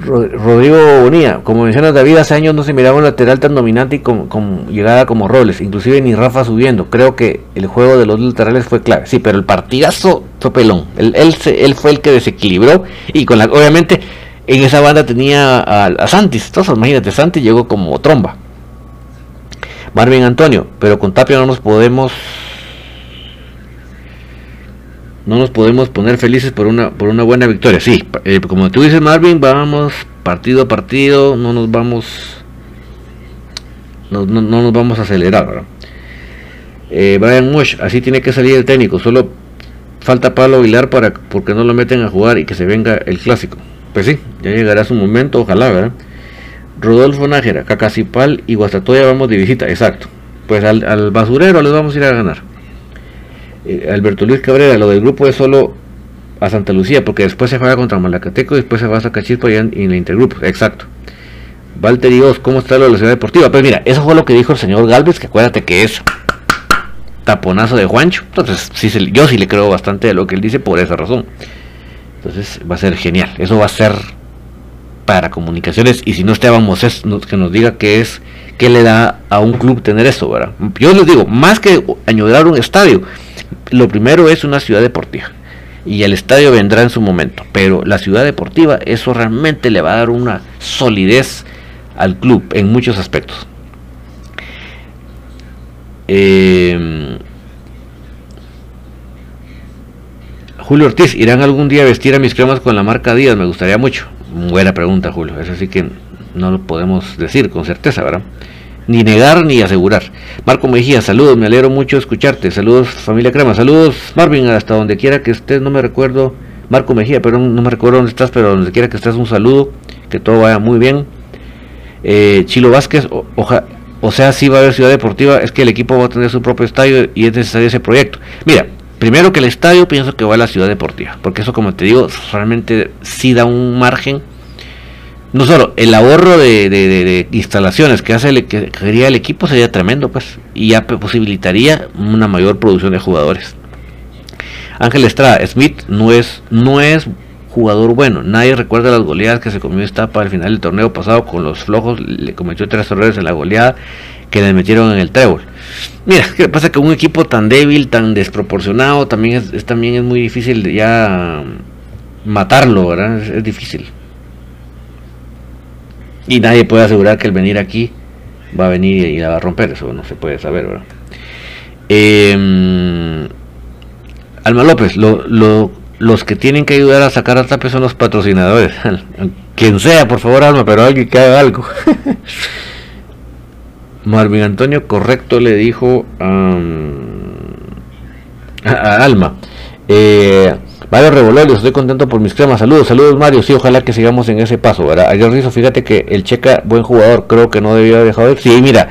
Rodrigo Bonilla, como mencionas David, hace años no se miraba un lateral tan dominante y con, llegada como Robles, inclusive ni Rafa subiendo. Creo que el juego de los laterales fue clave. Sí, pero el partidazo Topelón, él, él, fue el que desequilibró y con la, obviamente en esa banda tenía a, a Santis, entonces imagínate, Santis llegó como tromba. Marvin Antonio, pero con Tapia no nos podemos no nos podemos poner felices por una por una buena victoria. Sí, eh, como tú dices Marvin, vamos partido a partido, no nos vamos no, nos vamos a acelerar. Eh, Brian Mush, así tiene que salir el técnico, solo falta Pablo Aguilar para porque no lo meten a jugar y que se venga el clásico. Pues sí, ya llegará su momento, ojalá, ¿verdad? Rodolfo Nájera, Cacacipal y Guastatoya vamos de visita, exacto. Pues al, al basurero les vamos a ir a ganar. Eh, Alberto Luis Cabrera, lo del grupo es solo a Santa Lucía, porque después se juega contra Malacateco después se va a Zacachispa y en, en, la intergrupo, exacto. Walter Dios, ¿cómo está la ciudad deportiva? Pues mira, eso fue lo que dijo el señor Galvez, que acuérdate que es taponazo de Juancho. Entonces, sí, yo sí le creo bastante de lo que él dice por esa razón. Entonces, va a ser genial. Eso va a ser para comunicaciones. Y si no Esteban Moses, que nos diga qué es, qué le da a un club tener eso, ¿verdad? Yo les digo, más que añorar un estadio, lo primero es una ciudad deportiva y el estadio vendrá en su momento, pero la ciudad deportiva eso realmente le va a dar una solidez al club en muchos aspectos. Em, Julio Ortiz, ¿irán algún día a vestir a mis cremas con la marca Díaz? Me gustaría mucho. Buena pregunta, Julio. Eso sí que no lo podemos decir con certeza, ¿verdad? ni negar ni asegurar. Marco Mejía, saludos, me alegro mucho escucharte. Saludos, familia Crema. Saludos, Marvin, hasta donde quiera que estés. No me recuerdo, Marco Mejía, pero no me recuerdo dónde estás, pero donde quiera que estés, un saludo. Que todo vaya muy bien. Eh, Chilo Vázquez, o, sea, si va a haber ciudad deportiva, es que el equipo va a tener su propio estadio y es necesario ese proyecto. Mira, primero que el estadio, pienso que va a la ciudad deportiva, porque eso, como te digo, realmente sí da un margen no solo el ahorro de, instalaciones que hace el, que el equipo sería tremendo pues y ya posibilitaría una mayor producción de jugadores Ángel Estrada Smith no es no es jugador bueno nadie recuerda las goleadas que se comió esta para el final del torneo pasado con los flojos le cometió tres errores en la goleada que le metieron en el trébol. Mira, ¿qué pasa? Que un equipo tan débil, tan desproporcionado, también es, también es muy difícil ya matarlo, ¿verdad? Es, difícil. Y nadie puede asegurar que el venir aquí va a venir y la va a romper, eso no se puede saber, ¿verdad? Em, Alma López, los que tienen que ayudar a sacar a Tape son los patrocinadores. Quien sea, por favor, Alma, pero alguien que haga algo. Marvin Antonio correcto le dijo a, Alma. Eh, Mario Revolorios, estoy contento por mis cremas. Saludos, saludos Mario. Sí, ojalá que sigamos en ese paso. ¿verdad? Ayer Rizo, fíjate que el Checa, buen jugador, creo que no debía haber dejado de Sí, mira,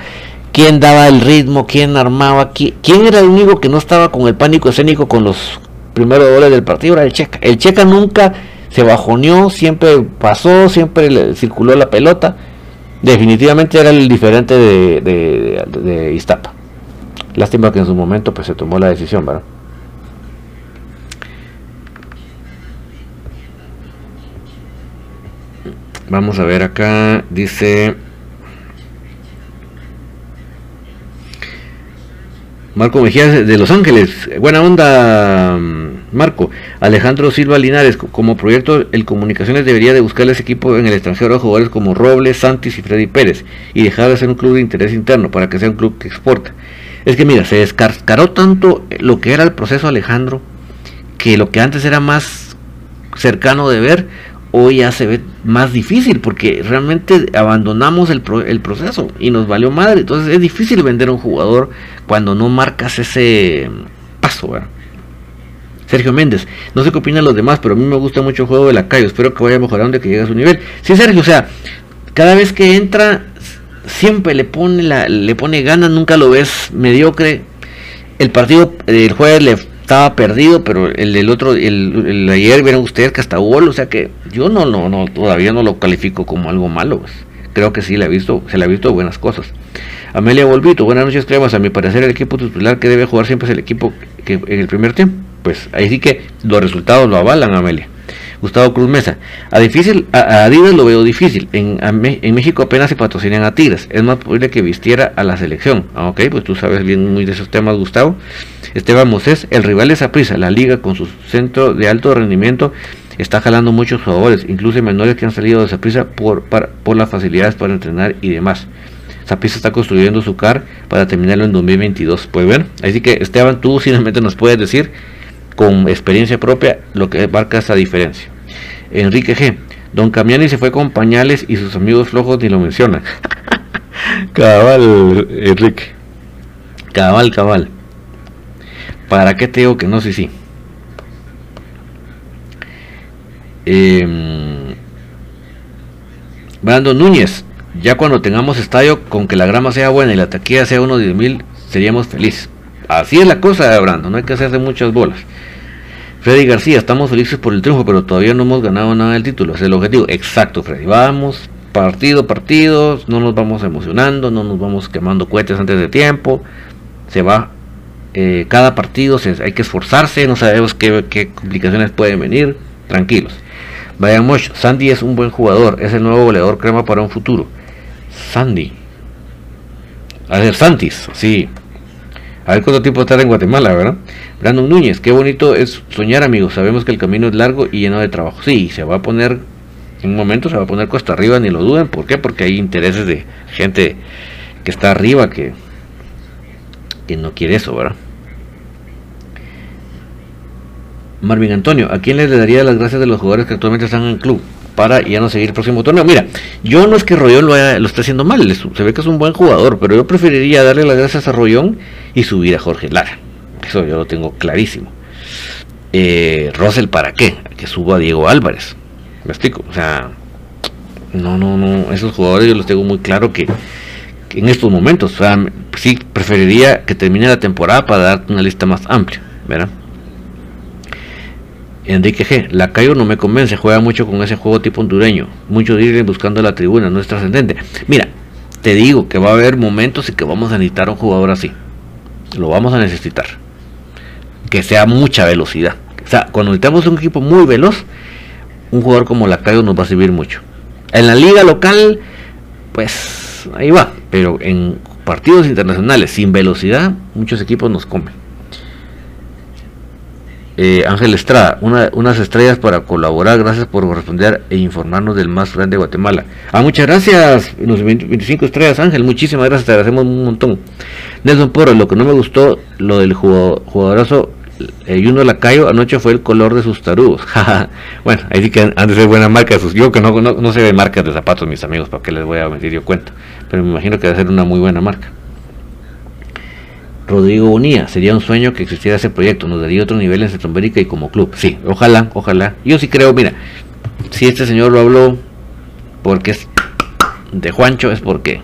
quién daba el ritmo, quién armaba, quién, quién era el único que no estaba con el pánico escénico con los primeros goles del partido, era el Checa. El Checa nunca se bajoneó, siempre pasó, siempre le circuló la pelota definitivamente era el diferente de, de, de, Iztapa. Lástima que en su momento pues se tomó la decisión, ¿verdad? Vamos a ver acá, dice Marco Mejía de Los Ángeles. Buena onda, Marco. Alejandro Silva Linares. Como proyecto, el Comunicaciones debería de buscarles equipo en el extranjero a jugadores como Robles, Santis y Freddy Pérez. Y dejar de ser un club de interés interno para que sea un club que exporta. Es que mira, se descarcaró tanto lo que era el proceso Alejandro, que lo que antes era más cercano de ver, hoy ya se ve más difícil porque realmente abandonamos el, el, proceso y nos valió madre. Entonces es difícil vender a un jugador cuando no marcas ese paso. Sergio Méndez, no sé qué opinan los demás, pero a mí me gusta mucho el juego de la calle. Espero que vaya mejorando y que llegue a su nivel. Sí, Sergio, o sea, cada vez que entra, siempre le pone, la, le pone ganas, nunca lo ves mediocre. El partido del jueves le estaba perdido, pero el del otro, el, ayer vieron ustedes que hasta gol, o sea que yo no, no, no, todavía no lo califico como algo malo. Pues. Creo que sí le ha visto, se le ha visto buenas cosas. Amelia Volvito, buenas noches, cremas. A mi parecer el equipo titular que debe jugar siempre es el equipo que en el primer tiempo. Pues ahí sí que los resultados lo avalan, Amelia. Gustavo Cruz Mesa. A difícil, a, Adidas lo veo difícil. En, en, México apenas se patrocinan a Tigres. Es más posible que vistiera a la selección. Ah, ok, pues tú sabes bien muy de esos temas, Gustavo. Esteban Mosés, el rival es Aprisa. La liga con su centro de alto rendimiento está jalando muchos jugadores, incluso menores que han salido de Saprisa por, por las facilidades para entrenar y demás. Saprisa está construyendo su CAR para terminarlo en 2022. Pues ver, así que Esteban, tú simplemente nos puedes decir con experiencia propia lo que marca esa diferencia. Enrique G. Don Camiani se fue con pañales y sus amigos flojos ni lo mencionan. cabal, Enrique. Cabal, cabal. ¿Para qué te digo que no? Sí, sí. Eh, Brandon Núñez. Ya cuando tengamos estadio con que la grama sea buena y la taquilla sea unos 10 mil, seríamos felices. Así es la cosa, Brandon. No hay que hacerse muchas bolas. Freddy García, estamos felices por el triunfo, pero todavía no hemos ganado nada del título. Es el objetivo. Exacto, Freddy. Vamos partido partido, no nos vamos emocionando, no nos vamos quemando cohetes antes de tiempo. Se va eh, cada partido, hay que esforzarse, no sabemos qué, complicaciones pueden venir. Tranquilos. Vayan Mosh, Sandy es un buen jugador, es el nuevo goleador crema para un futuro. Sandy. A ver, Santis, sí. A ver cuánto tiempo estar en Guatemala, ¿verdad? Brandon Núñez, qué bonito es soñar, amigos. Sabemos que el camino es largo y lleno de trabajo. Sí, se va a poner, en un momento se va a poner cuesta arriba, ni lo duden. ¿Por qué? Porque hay intereses de gente que está arriba que, que no quiere eso, ¿verdad? Marvin Antonio, ¿a quién le daría las gracias de los jugadores que actualmente están en el club? Para ya no seguir el próximo torneo. Mira, yo no es que Rollón lo, lo esté haciendo mal, se ve que es un buen jugador, pero yo preferiría darle las gracias a Rollón y subir a Jorge Lara. Eso yo lo tengo clarísimo. Eh, Russell, ¿para qué? Que suba a Diego Álvarez. Me explico. O sea, no, no, no. Esos jugadores yo los tengo muy claro que, en estos momentos, o sea, sí preferiría que termine la temporada para darte una lista más amplia, ¿verdad? Enrique G. Lacayo no me convence, juega mucho con ese juego tipo hondureño. Muchos dicen buscando la tribuna, no es trascendente. Mira, te digo que va a haber momentos en que vamos a necesitar un jugador así. Lo vamos a necesitar. Que sea mucha velocidad. O sea, cuando necesitamos un equipo muy veloz, un jugador como Lacayo nos va a servir mucho. En la liga local, pues ahí va. Pero en partidos internacionales sin velocidad, muchos equipos nos comen. Eh, Ángel Estrada, unas estrellas para colaborar, gracias por responder e informarnos del más grande de Guatemala. Ah, muchas gracias, los 25 estrellas Ángel, muchísimas gracias, te agradecemos un montón. Nelson Porro, lo que no me gustó, lo del jugadorazo eh, Juno Lacayo anoche fue el color de sus tarudos. bueno, ahí sí que han de ser buena marca. Yo que no, no, se ve marcas de zapatos, mis amigos, para que les voy a meter yo cuento. Pero me imagino que debe ser una muy buena marca. Rodrigo Bonía, sería un sueño que existiera ese proyecto, nos daría otro nivel en Centroamérica y como club. Sí, ojalá, ojalá. Yo sí creo, mira, si este señor lo habló porque es de Juancho, es porque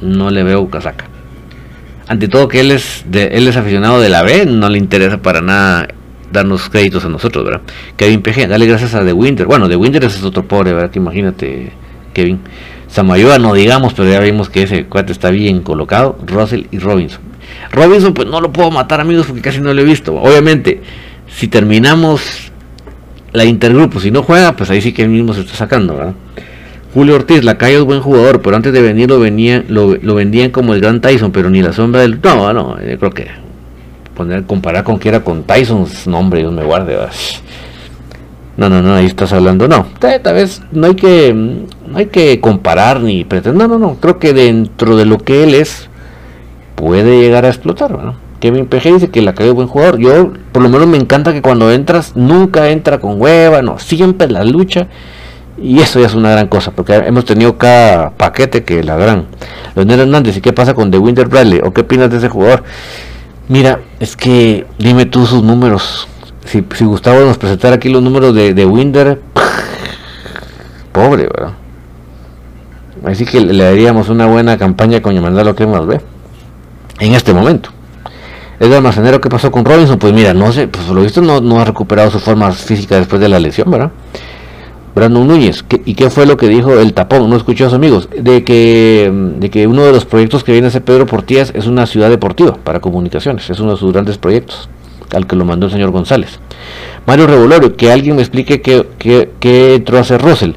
no le veo casaca. Ante todo que él es, de, él es aficionado de la B, no le interesa para nada darnos créditos a nosotros, ¿verdad? Kevin PG, dale gracias a The Winter. Bueno, The Winter es otro pobre, ¿verdad? Que imagínate, Kevin. Samayoa no digamos, pero ya vimos que ese cuate está bien colocado. Russell y Robinson. Robinson, pues no lo puedo matar, amigos, porque casi no lo he visto. Obviamente, si terminamos la intergrupo, si no juega, pues ahí sí que él mismo se está sacando. Julio Ortiz, la calle es buen jugador, pero antes de venir lo, venía, lo, vendían como el gran Tyson, pero ni la sombra del. No, no, yo creo que poner, comparar con que era con Tyson, no, hombre, Dios me guarde. No, no, no, ahí estás hablando. No, tal vez no hay que, no hay que comparar ni pretender. No, no, no. Creo que dentro de lo que él es, puede llegar a explotar, ¿no? Kevin PG dice que la calle es buen jugador. Yo, por lo menos, me encanta que cuando entras, nunca entra con hueva, no, siempre la lucha. Y eso ya es una gran cosa, porque hemos tenido cada paquete que la gran. Leonel Hernández, ¿y qué pasa con The Winter Bradley? ¿O qué opinas de ese jugador? Mira, es que dime tú sus números. Si, Gustavo nos presentara aquí los números de, de Winder, pobre, ¿verdad? Así que le daríamos una buena campaña con mandar lo que más ve en este momento. el almacenero ¿qué pasó con Robinson? Pues mira, no sé, pues lo visto no, ha recuperado su forma física después de la lesión, ¿verdad? Brandon Núñez, ¿y qué fue lo que dijo el tapón? No escuchó a sus amigos, de que, de que uno de los proyectos que viene a hacer Pedro Portillas es una ciudad deportiva para comunicaciones, es uno de sus grandes proyectos, al que lo mandó el señor González. Mario Revolorio, que alguien me explique qué, entró a hacer Russell.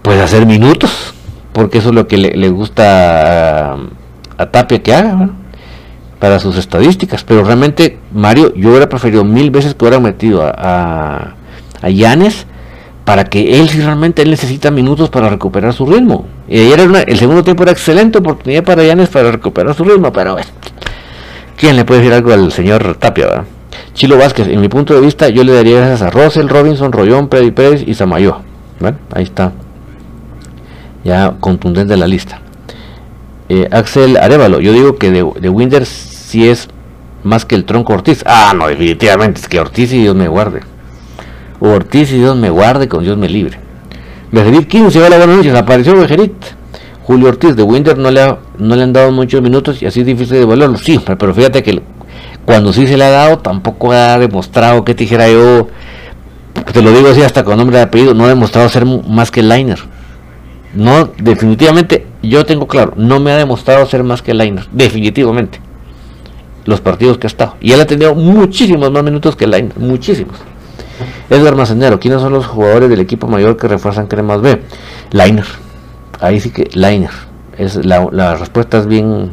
Pues hacer minutos, porque eso es lo que le, gusta a, Tapia que haga, para sus estadísticas. Pero realmente, Mario, yo hubiera preferido mil veces que hubiera metido a, a, Llanes para que él, si realmente necesita minutos para recuperar su ritmo. Y ayer el segundo tiempo era excelente oportunidad para Llanes para recuperar su ritmo, pero bueno, ¿quién le puede decir algo al señor Tapia? Chilo Vázquez, en mi punto de vista, yo le daría gracias a Russell, Robinson, Rollón, Freddy Pérez y Samayo. Bueno, ahí está. Ya contundente la lista. Eh, Axel Arevalo, yo digo que de, de Winder sí es más que el tronco Ortiz. Ah, no, definitivamente, es que Ortiz y Dios me guarde. Ortiz y Dios me guarde, con Dios me libre. Bejerit 15, hola, buenas noches, apareció Bejerit. Julio Ortiz de Winder no le, ha, no le han dado muchos minutos y así es difícil de valorarlo. Sí, pero fíjate que cuando sí se le ha dado, tampoco ha demostrado que te dijera yo, te lo digo así hasta con nombre de apellido, no ha demostrado ser más que Liner. No, definitivamente, yo tengo claro, no me ha demostrado ser más que Liner, definitivamente. Los partidos que ha estado. Y él ha tenido muchísimos más minutos que Liner, muchísimos. Edgar Macenero, ¿quiénes son los jugadores del equipo mayor que refuerzan Cremas B? Liner. Ahí sí que Liner. Es la, respuesta es bien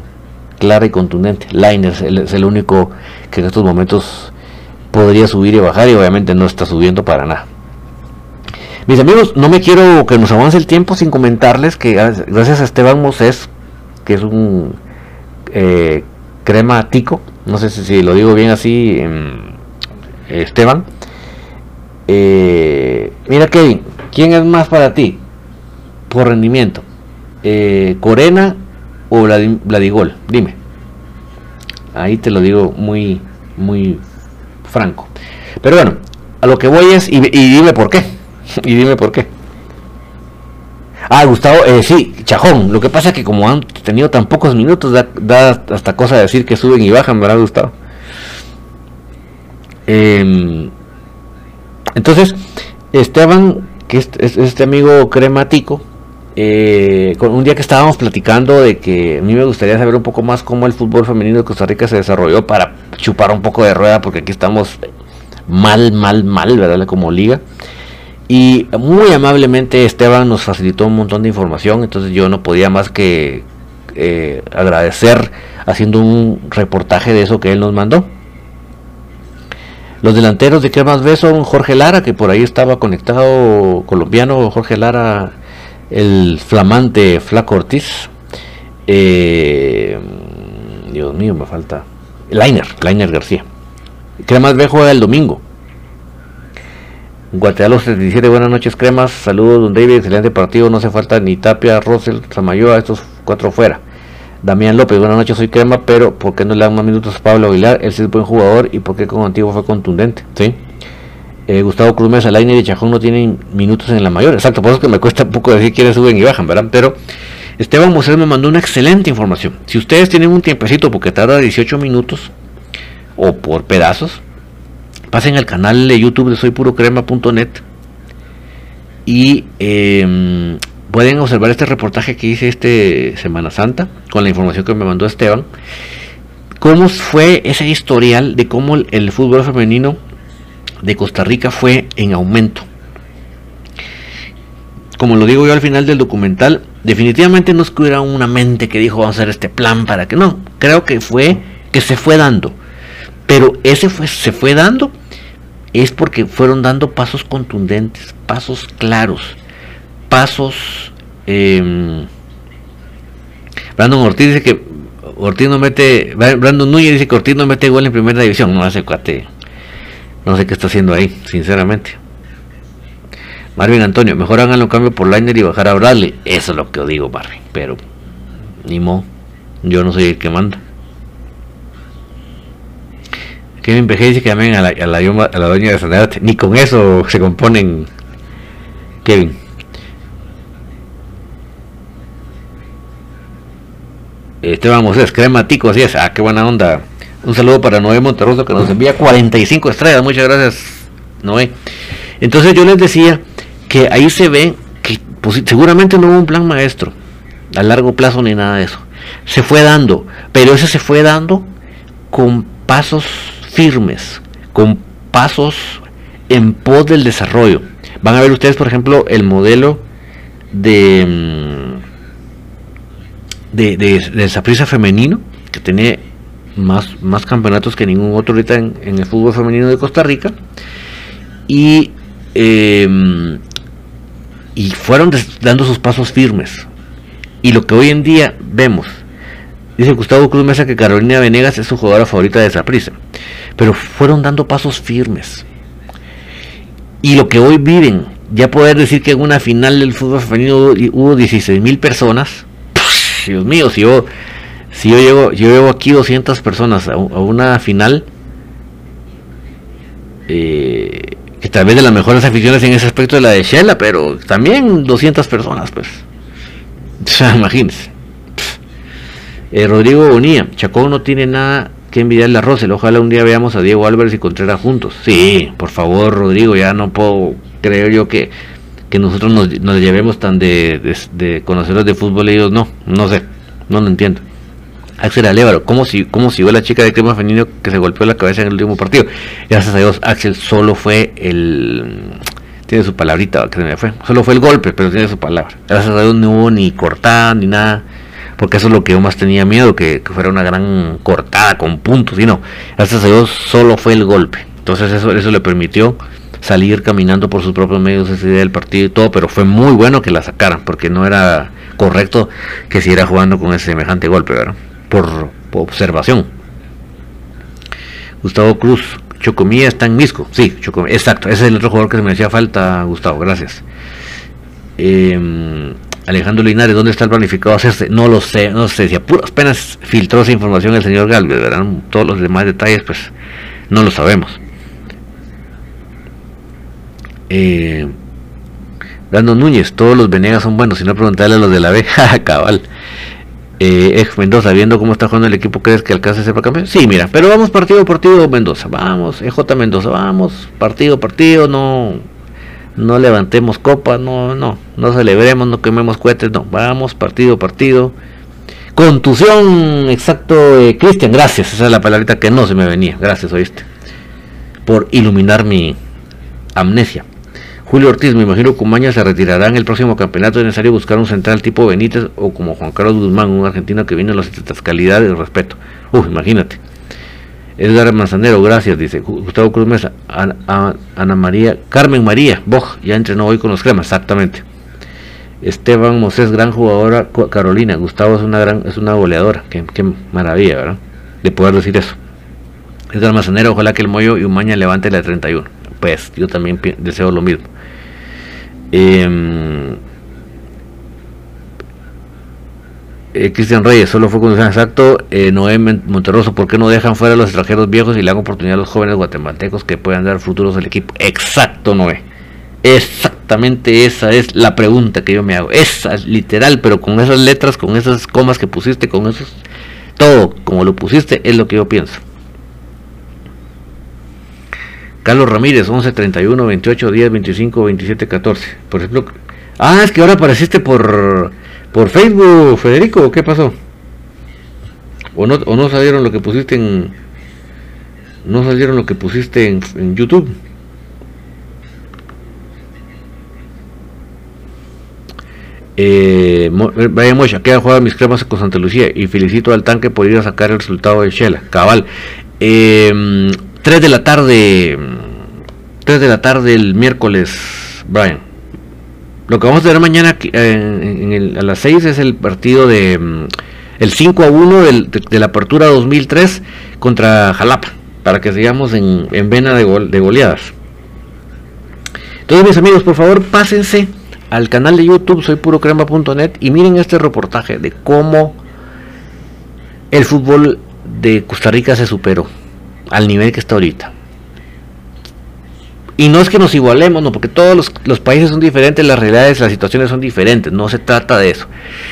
clara y contundente. Liner es el único que en estos momentos podría subir y bajar y obviamente no está subiendo para nada. Mis amigos, no me quiero que nos avance el tiempo sin comentarles que gracias a Esteban Moses, que es un eh, crema tico, no sé si, lo digo bien así, Esteban. Eh, mira Kevin, ¿quién es más para ti por rendimiento? Eh, ¿Corena o Vladigol? Dime. Ahí te lo digo muy, muy franco. Pero bueno, a lo que voy es, y dime por qué. y dime por qué. Ah, Gustavo, eh, sí, Chajón. Lo que pasa es que como han tenido tan pocos minutos, da, hasta cosa de decir que suben y bajan, ¿verdad, Gustavo? Em, entonces, Esteban, que es, este amigo cremático, eh, un día que estábamos platicando de que a mí me gustaría saber un poco más cómo el fútbol femenino de Costa Rica se desarrolló para chupar un poco de rueda, porque aquí estamos mal, mal, mal, ¿verdad? Como liga. Y muy amablemente Esteban nos facilitó un montón de información, entonces yo no podía más que eh, agradecer haciendo un reportaje de eso que él nos mandó. Los delanteros de que más ve son Jorge Lara, que por ahí estaba conectado, colombiano Jorge Lara, el flamante Flaco Ortiz. Eh, Dios mío, me falta. Lainer, Lainer García. Cremas B juega el domingo. Guatemala 77, buenas noches, Cremas. Saludos, don David. Excelente partido. No hace falta ni Tapia, Rosel, Samayoa, estos cuatro fuera. Damián López, buenas noches, soy Crema, pero ¿por qué no le dan más minutos a Pablo Aguilar? Él sí es buen jugador y ¿por qué con Antiguo fue contundente? ¿Sí? Eh, Gustavo Cruz Mesa, Lainer y Chajón no tienen minutos en la mayor. Exacto, por eso que me cuesta un poco decir quiénes suben y bajan, ¿verdad? Pero Esteban Moses me mandó una excelente información. Si ustedes tienen un tiempecito, porque tarda 18 minutos, o por pedazos, pasen al canal de YouTube de soypurocrema.net y eh, pueden observar este reportaje que hice este Semana Santa con la información que me mandó Esteban. Cómo fue ese historial de cómo el, fútbol femenino de Costa Rica fue en aumento. Como lo digo yo al final del documental, definitivamente no es que hubiera una mente que dijo vamos a hacer este plan para que no. Creo que fue que se fue dando. Pero ese fue, se fue dando es porque fueron dando pasos contundentes, pasos claros pasos. Eh, Brandon Ortiz dice que Ortiz no mete. Brandon Núñez dice que Ortiz no mete gol en primera división. No hace cuate. No sé qué está haciendo ahí, sinceramente. Marvin Antonio, mejor háganlo cambio por Liner y bajar a Bradley. Eso es lo que digo, Marvin. Pero, ni mo. Yo no soy el que manda. Kevin PG dice que llamen a la, a la, a la doña de Sanadate. Ni con eso se componen. Kevin. Esteban Moses, crematico, así es. Ah, qué buena onda. Un saludo para Noé Monterroso que nos envía 45 estrellas. Muchas gracias, Noé. Entonces yo les decía que ahí se ve que pues, seguramente no hubo un plan maestro a largo plazo ni nada de eso. Se fue dando, pero ese se fue dando con pasos firmes, con pasos en pos del desarrollo. Van a ver ustedes, por ejemplo, el modelo de mm, de, de, femenino, que tiene más, más campeonatos que ningún otro ahorita en, el fútbol femenino de Costa Rica. Y, em, y fueron dando sus pasos firmes. Y lo que hoy en día vemos, dice Gustavo Cruz Mesa que Carolina Venegas es su jugadora favorita de esa prisa, pero fueron dando pasos firmes. Y lo que hoy viven, ya poder decir que en una final del fútbol femenino hubo 16 mil personas, Dios mío, si yo, si yo llego, yo llevo aquí 200 personas a, una final, eh, que tal vez de las mejores aficiones en ese aspecto de la de Shella, pero también 200 personas, pues. imagínense. Eh, Rodrigo Bonía, Chacón no tiene nada que envidiarle a Rosel. Ojalá un día veamos a Diego Álvarez y Contreras juntos. Sí, por favor, Rodrigo, ya no puedo creer yo que que nosotros nos, llevemos tan de, de, conocedores de fútbol ellos no, no sé, no lo entiendo. Axel Alévaro, ¿cómo, si, ¿cómo siguió la chica de crema femenino que se golpeó la cabeza en el último partido? Gracias a Dios, Axel solo fue el. Tiene su palabrita, que me fue. Solo fue el golpe, pero tiene su palabra. Gracias a Dios no hubo ni cortada ni nada. Porque eso es lo que yo más tenía miedo, que, fuera una gran cortada con puntos. Y no, gracias a Dios solo fue el golpe. Entonces eso, eso le permitió salir caminando por sus propios medios ese día del partido y todo, pero fue muy bueno que la sacaran, porque no era correcto que siguiera jugando con ese semejante golpe, ¿verdad? Por, observación. Gustavo Cruz, Chocomía está en Misco. Sí, Chocomía, exacto, ese es el otro jugador que se me hacía falta, Gustavo, gracias. Em, Alejandro Linares, ¿dónde está el planificado hacerse? No lo sé, no sé, si apenas filtró esa información el señor Galvez, ¿verdad? Todos los demás detalles, pues no lo sabemos. Eh, Brandon Núñez, todos los Venegas son buenos, si no preguntarle a los de la B, cabal. Eh, ex Mendoza, viendo cómo está jugando el equipo, ¿crees que alcance a ser campeón? Sí, mira, pero vamos partido a partido, Mendoza, vamos, EJ Mendoza, vamos, partido a partido, no, no levantemos copas, no, no, no celebremos, no quememos cohetes, no, vamos partido partido. Contusión, exacto, eh, Cristian, gracias, esa es la palabrita que no se me venía, gracias, oíste, por iluminar mi amnesia. Julio Ortiz, me imagino que Umaña se retirará en el próximo campeonato. Es necesario buscar un central tipo Benítez o como Juan Carlos Guzmán, un argentino que viene a las calidad y respeto. Uf, imagínate. Edgar Manzanero, gracias, dice Gustavo Cruz Mesa. Ana, María, Carmen María, Boj, ya entrenó hoy con los cremas, exactamente. Esteban Mosés, gran jugadora, Carolina. Gustavo es una es una goleadora. Qué, qué maravilla, ¿verdad? De poder decir eso. Edgar Manzanero, ojalá que el Moyo y Umaña levante la 31. Pues yo también deseo lo mismo. Em, eh, Cristian Reyes, solo fue condición exacto. Eh, Noé Monterroso, ¿por qué no dejan fuera a los extranjeros viejos y le dan oportunidad a los jóvenes guatemaltecos que puedan dar futuros al equipo? Exacto, Noé. Exactamente esa es la pregunta que yo me hago. Esa, literal, pero con esas letras, con esas comas que pusiste, con esos. Todo como lo pusiste, es lo que yo pienso. Carlos Ramírez, 11, 31, 28, 10, 25, 27, 14. Por ejemplo, ah, es que ahora apareciste por, por Facebook, Federico, ¿qué pasó? ¿O no, ¿O no salieron lo que pusiste en... No salieron lo que pusiste en, YouTube? Eh, vaya Mocha, queda jugado mis cremas con Santa Lucía y felicito al tanque por ir a sacar el resultado de Shela. Cabal. Eh, 3 de la tarde, 3 de la tarde el miércoles, Brian. Lo que vamos a ver mañana en, a las 6 es el partido de mm, el 5 a 1 de, la apertura 2003 contra Jalapa, para que sigamos en, vena de, de goleadas. Entonces mis amigos, por favor, pásense al canal de YouTube soy purocrema.net y miren este reportaje de cómo el fútbol de Costa Rica se superó al nivel que está ahorita. Y no es que nos igualemos, no, porque todos los, países son diferentes, las realidades, las situaciones son diferentes, no se trata de eso.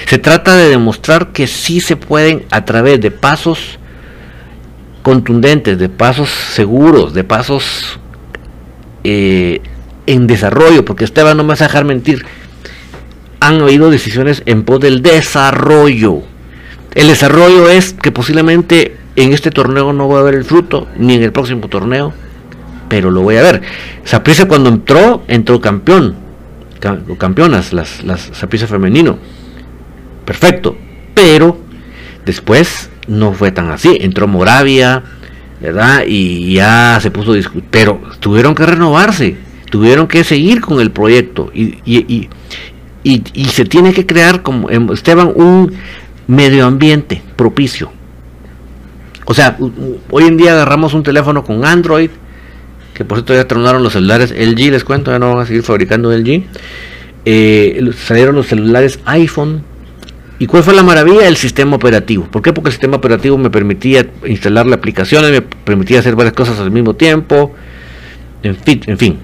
Se trata de demostrar que sí se pueden a través de pasos contundentes, de pasos seguros, de pasos eh, en desarrollo, porque Esteban no me vas a dejar mentir, han habido decisiones en pos del desarrollo. El desarrollo es que posiblemente en este torneo no voy a ver el fruto, ni en el próximo torneo, pero lo voy a ver. Saprissa cuando entró, entró campeón, campeonas, las, las femenino. Perfecto, pero después no fue tan así. Entró Moravia, ¿verdad? Y ya se puso discutir, pero tuvieron que renovarse, tuvieron que seguir con el proyecto y, y, y, y se tiene que crear, como Esteban, un medio ambiente propicio o sea, hoy en día agarramos un teléfono con Android, que por cierto ya tronaron los celulares LG, les cuento, ya no van a seguir fabricando LG. Eh, salieron los celulares iPhone. ¿Y cuál fue la maravilla? El sistema operativo. ¿Por qué? Porque el sistema operativo me permitía instalar las aplicaciones, me permitía hacer varias cosas al mismo tiempo. En fin, en fin.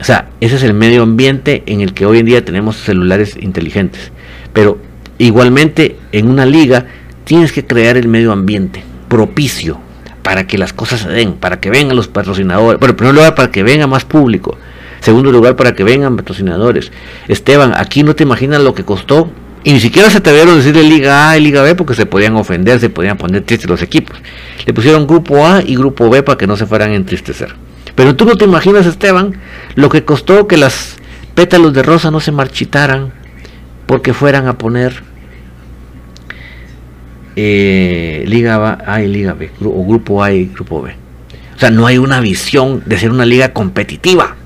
O sea, ese es el medio ambiente en el que hoy en día tenemos celulares inteligentes. Pero igualmente en una liga tienes que crear el medio ambiente propicio para que las cosas se den, para que vengan los patrocinadores. Bueno, en primer lugar, para que venga más público. Segundo lugar, para que vengan patrocinadores. Esteban, aquí no te imaginas lo que costó. Y ni siquiera se atrevieron a decirle Liga A y Liga B porque se podían ofender, se podían poner tristes los equipos. Le pusieron Grupo A y Grupo B para que no se fueran a entristecer. Pero tú no te imaginas, Esteban, lo que costó que las pétalos de rosa no se marchitaran porque fueran a poner eh, Liga A y Liga B, o Grupo A y Grupo B. O sea, no hay una visión de ser una liga competitiva.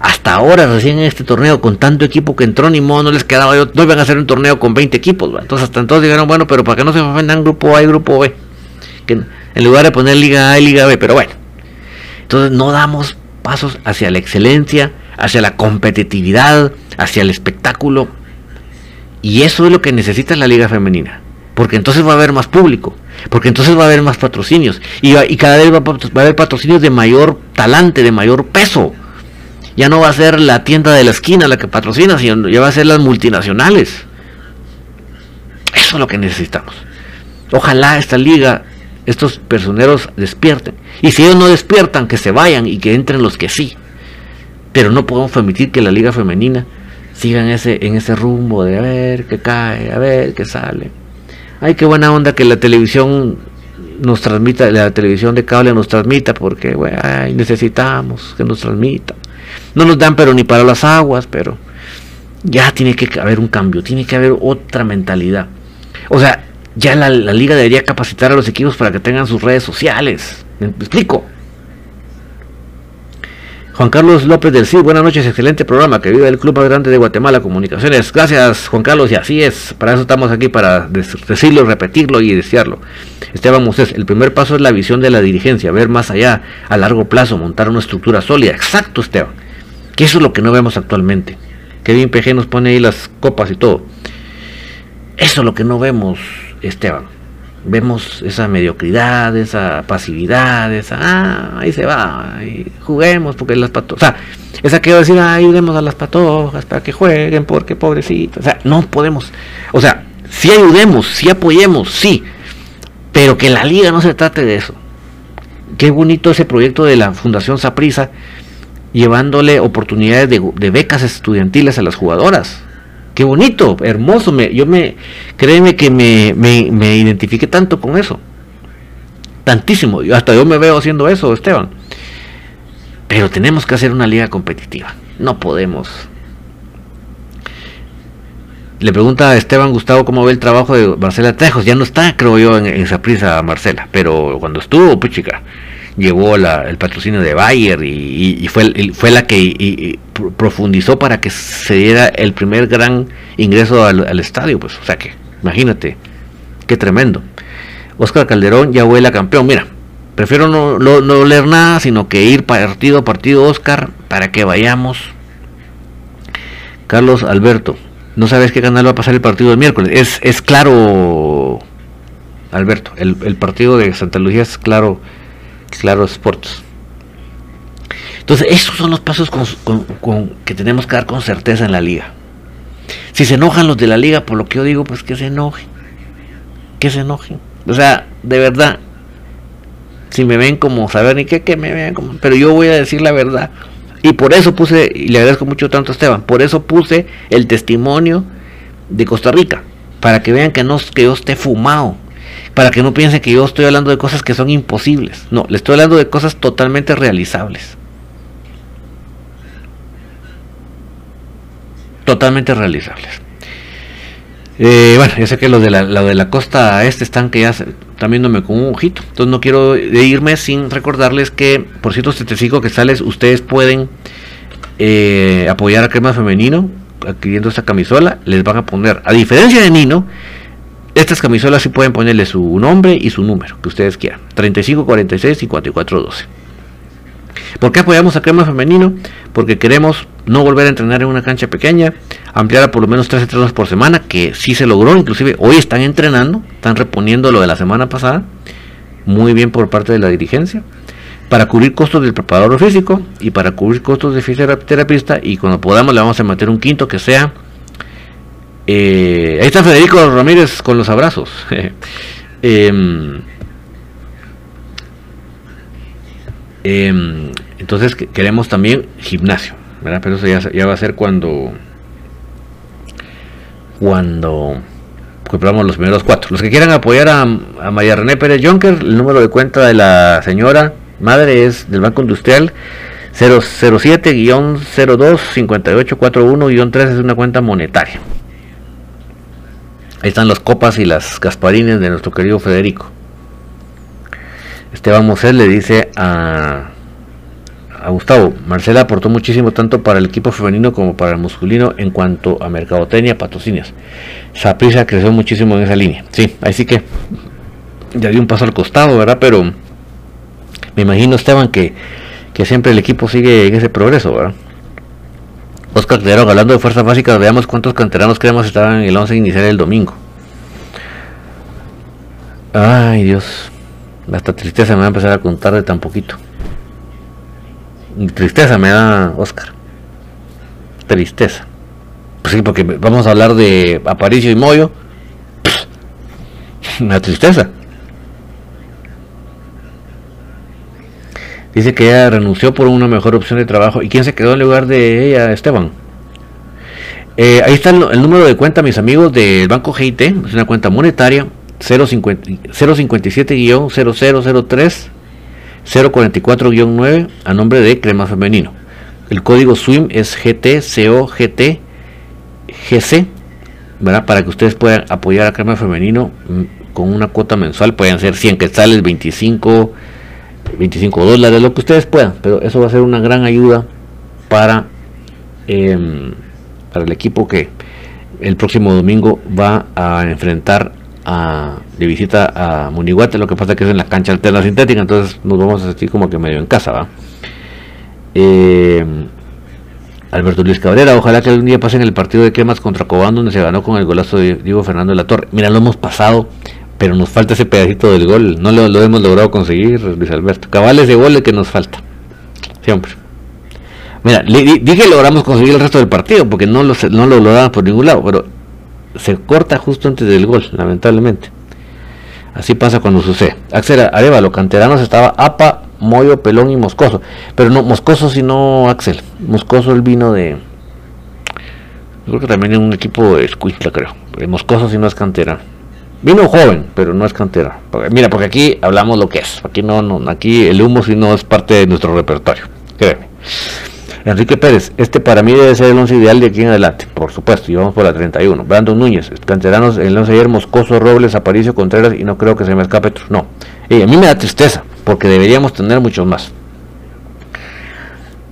Hasta ahora, recién en este torneo, con tanto equipo que entró, ni modo, no les quedaba, no iban a hacer un torneo con 20 equipos. Entonces, hasta entonces dijeron, bueno, pero para que no se ofendan Grupo A y Grupo B. Que en lugar de poner Liga A y Liga B, pero bueno. Entonces, no damos pasos hacia la excelencia, hacia la competitividad, hacia el espectáculo. Y eso es lo que necesita la liga femenina porque entonces va a haber más público, porque entonces va a haber más patrocinios y, cada vez va, a haber patrocinios de mayor talante, de mayor peso. Ya no va a ser la tienda de la esquina la que patrocina, sino ya va a ser las multinacionales. Eso es lo que necesitamos. Ojalá esta liga, estos personeros despierten. Y si ellos no despiertan, que se vayan y que entren los que sí. Pero no podemos permitir que la liga femenina siga en ese, en ese rumbo de a ver qué cae, a ver qué sale ay, qué buena onda que la televisión nos transmita, la televisión de cable nos transmita, porque bueno, necesitamos que nos transmita. No nos dan pero ni para las aguas, pero ya tiene que haber un cambio, tiene que haber otra mentalidad. O sea, ya la, liga debería capacitar a los equipos para que tengan sus redes sociales. ¿Me explico? Juan Carlos López del CID, buenas noches, excelente programa, que vive el Club más grande de Guatemala Comunicaciones. Gracias, Juan Carlos, y así es, para eso estamos aquí, para decirlo, repetirlo y desearlo. Esteban Moses, el primer paso es la visión de la dirigencia, ver más allá, a largo plazo, montar una estructura sólida. Exacto, Esteban, que eso es lo que no vemos actualmente. Kevin PG nos pone ahí las copas y todo. Eso es lo que no vemos, Esteban vemos esa mediocridad, esa pasividad, esa, ah, ahí se va, juguemos porque las patojas, o sea, esa que va a decir, ah, ayudemos a las patojas para que jueguen porque pobrecitos, o sea, no podemos, o sea, sí ayudemos, sí apoyemos, sí, pero que la liga no se trate de eso. Qué bonito ese proyecto de la Fundación Saprisa, llevándole oportunidades de, de becas estudiantiles a las jugadoras qué bonito, hermoso, yo me, créeme que me, me, me identifiqué tanto con eso, tantísimo, hasta yo me veo haciendo eso, Esteban, pero tenemos que hacer una liga competitiva, no podemos. Le pregunta a Esteban Gustavo cómo ve el trabajo de Marcela Tejos. Ya no está, creo yo, en, esa prisa Marcela, pero cuando estuvo, pues chica, llevó el patrocinio de Bayer y, fue, fue la que profundizó para que se diera el primer gran ingreso al, estadio. Pues, o sea que, imagínate, qué tremendo. Oscar Calderón ya huele a campeón. Mira, prefiero no, no, leer nada, sino que ir partido a partido, Oscar, para que vayamos. Carlos Alberto, no sabes qué canal va a pasar el partido del miércoles. Es, es claro, Alberto, el, el partido de Santa Lucía es claro Claro Sports. Entonces, esos son los pasos que tenemos que dar con certeza en la liga. Si se enojan los de la liga por lo que yo digo, pues que se enojen. Que se enojen. O sea, de verdad, si me ven como saber ni qué, que me vean como. Pero yo voy a decir la verdad. Y por eso puse, y le agradezco mucho tanto a Esteban, por eso puse el testimonio de Costa Rica. Para que vean que no que yo esté fumado para que no piensen que yo estoy hablando de cosas que son imposibles. No, le estoy hablando de cosas totalmente realizables. Totalmente realizables. Eh, bueno, ya sé que los de, la, de la costa este están que ya también me con un ojito. Entonces no quiero irme sin recordarles que por 175 que sales, ustedes pueden eh, apoyar a Crema Femenino adquiriendo esta camisola. Les van a poner, a diferencia de Nino, estas camisolas sí pueden ponerle su nombre y su número, que ustedes quieran. 35, 46, 54, 12. ¿Por qué apoyamos a Crema Femenino? Porque queremos no volver a entrenar en una cancha pequeña, ampliar a por lo menos tres entrenos por semana, que sí se logró, inclusive hoy están entrenando, están reponiendo lo de la semana pasada, muy bien por parte de la dirigencia, para cubrir costos del preparador físico y para cubrir costos de fisioterapista y cuando podamos le vamos a meter un quinto que sea eh, ahí está Federico Ramírez con los abrazos. Em, em, entonces queremos también gimnasio, Pero eso ya, va a ser cuando cuando compramos los primeros cuatro. Los que quieran apoyar a, María René Pérez Jonker, el número de cuenta de la señora madre es del Banco Industrial 007-02-5841-3 es una cuenta monetaria. Ahí están las copas y las gasparines de nuestro querido Federico. Esteban Mosel le dice a, a Gustavo, Marcela aportó muchísimo tanto para el equipo femenino como para el masculino en cuanto a mercadotecnia, patrocinios. Saprisa creció muchísimo en esa línea. Sí, ahí sí que ya dio un paso al costado, ¿verdad? Pero me imagino, Esteban, que, que siempre el equipo sigue en ese progreso, ¿verdad? Oscar Caldero, hablando de fuerzas básicas, veamos cuántos canteranos creemos estaban en el 11 inicial el domingo. Ay, Dios. Hasta tristeza me va a empezar a contar de tan poquito. Tristeza me da Oscar. Tristeza. Pues sí, porque vamos a hablar de Aparicio y Moyo. Una tristeza. Dice que ella renunció por una mejor opción de trabajo. ¿Y quién se quedó en lugar de ella, Esteban? Eh, ahí está el, número de cuenta, mis amigos, del Banco GIT. Es una cuenta monetaria. 057-0003 044-9 a nombre de Crema Femenino. El código SWIM es GTCOGT GC, ¿verdad? Para que ustedes puedan apoyar a Crema Femenino mm, con una cuota mensual, pueden ser 100 quetzales, 25, 25 dólares, lo que ustedes puedan, pero eso va a ser una gran ayuda para, em, para el equipo que el próximo domingo va a enfrentar a, de visita a Munihuate, lo que pasa que es en la cancha alterna sintética, entonces nos vamos a sentir como que medio en casa, ¿va? Eh, Alberto Luis Cabrera, ojalá que algún día pasen el partido de quemas contra Cobán, donde se ganó con el golazo de Diego Fernando de la Torre. Mira, lo hemos pasado, pero nos falta ese pedacito del gol. No lo, hemos logrado conseguir, Luis Alberto. Cabales de gol que nos falta. Siempre. Mira, dije logramos conseguir el resto del partido, porque no lo, no lo logramos por ningún lado, pero se corta justo antes del gol, lamentablemente. Así pasa cuando sucede. Axel Arevalo, canteranos estaba APA, Moyo, Pelón y Moscoso. Pero no, Moscoso si no Axel. Moscoso el vino de... Creo que también es un equipo de Escuintla, creo. Moscoso si no es cantera. Vino joven, pero no es cantera. mira, porque aquí hablamos lo que es. Aquí no, no, aquí el humo si no es parte de nuestro repertorio. Créeme. Enrique Pérez, este para mí debe ser el 11 ideal de aquí en adelante, por supuesto, y vamos por la 31. Brandon Núñez, canteranos el 11 ayer, Moscoso, Robles, Aparicio, Contreras, y no creo que se me escape otro. No, a mí me da tristeza, porque deberíamos tener muchos más.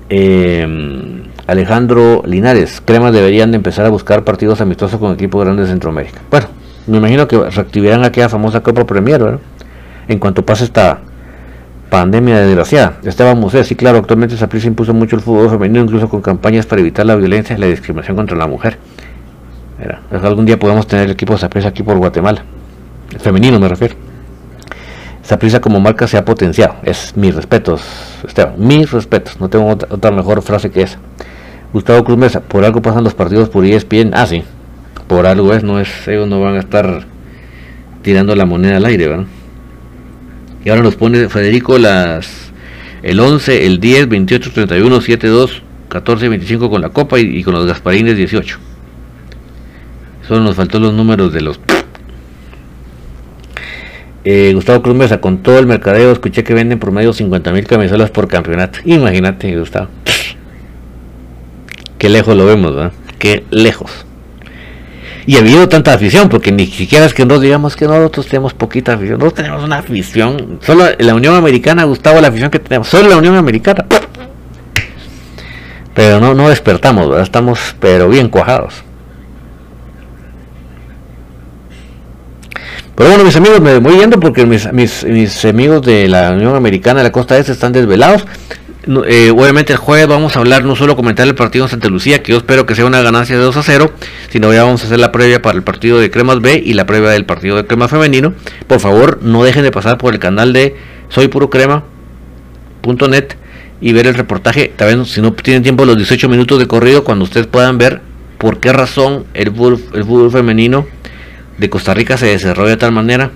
Em, Alejandro Linares, Cremas deberían de empezar a buscar partidos amistosos con equipos grandes de Centroamérica. Bueno, me imagino que reactivarán aquella famosa Copa Premier, ¿verdad? En cuanto pase esta pandemia desgraciada. Esteban Museo, sí, claro, actualmente Saprissa impuso mucho el fútbol femenino, incluso con campañas para evitar la violencia y la discriminación contra la mujer. algún día podemos tener el equipo de Saprissa aquí por Guatemala. Femenino me refiero. Saprissa como marca se ha potenciado. Es mis respetos, Esteban, mis respetos. No tengo otra, mejor frase que esa. Gustavo Cruz Mesa, por algo pasan los partidos por ESPN. Ah, sí, por algo es, no es, ellos no van a estar tirando la moneda al aire, ¿verdad? Y ahora nos pone Federico las el 11, el 10, 28, 31, 7, 2, 14, 25 con la copa y, con los Gasparines 18. Solo nos faltó los números de los... Eh, Gustavo Cruz Mesa, con todo el mercadeo, escuché que venden por medio 50 mil camisolas por campeonato. Imagínate, Gustavo. Qué lejos lo vemos, ¿verdad? Qué lejos y ha habido tanta afición, porque ni siquiera es que nos digamos que nosotros tenemos poquita afición, nosotros tenemos una afición, solo la Unión Americana, Gustavo, la afición que tenemos, solo la Unión Americana. Pero no, no despertamos, ¿verdad? Estamos pero bien cuajados. Pero bueno, mis amigos, me voy yendo porque mis, mis, mis amigos de la Unión Americana de la Costa Este están desvelados. Eh, obviamente el jueves vamos a hablar, no solo comentar el partido en Santa Lucía, que yo espero que sea una ganancia de 2 a 0, sino ya vamos a hacer la previa para el partido de Cremas B y la previa del partido de Crema Femenino. Por favor, no dejen de pasar por el canal de soypurocrema.net y ver el reportaje. También, si no tienen tiempo, los 18 minutos de corrido, cuando ustedes puedan ver por qué razón el fútbol, el fútbol femenino de Costa Rica se desarrolla de tal manera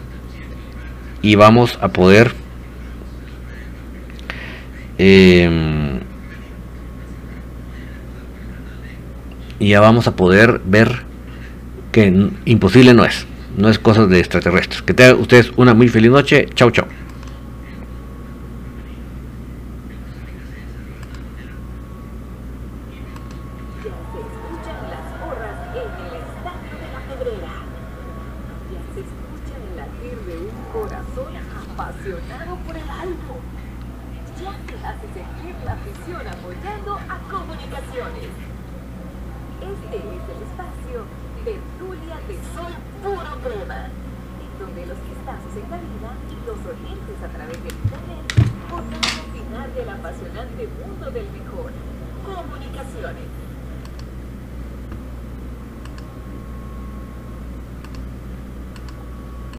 y vamos a poder Em, y ya vamos a poder ver que imposible no es, no es cosa de extraterrestres. Que tengan ustedes una muy feliz noche. Chau, chau.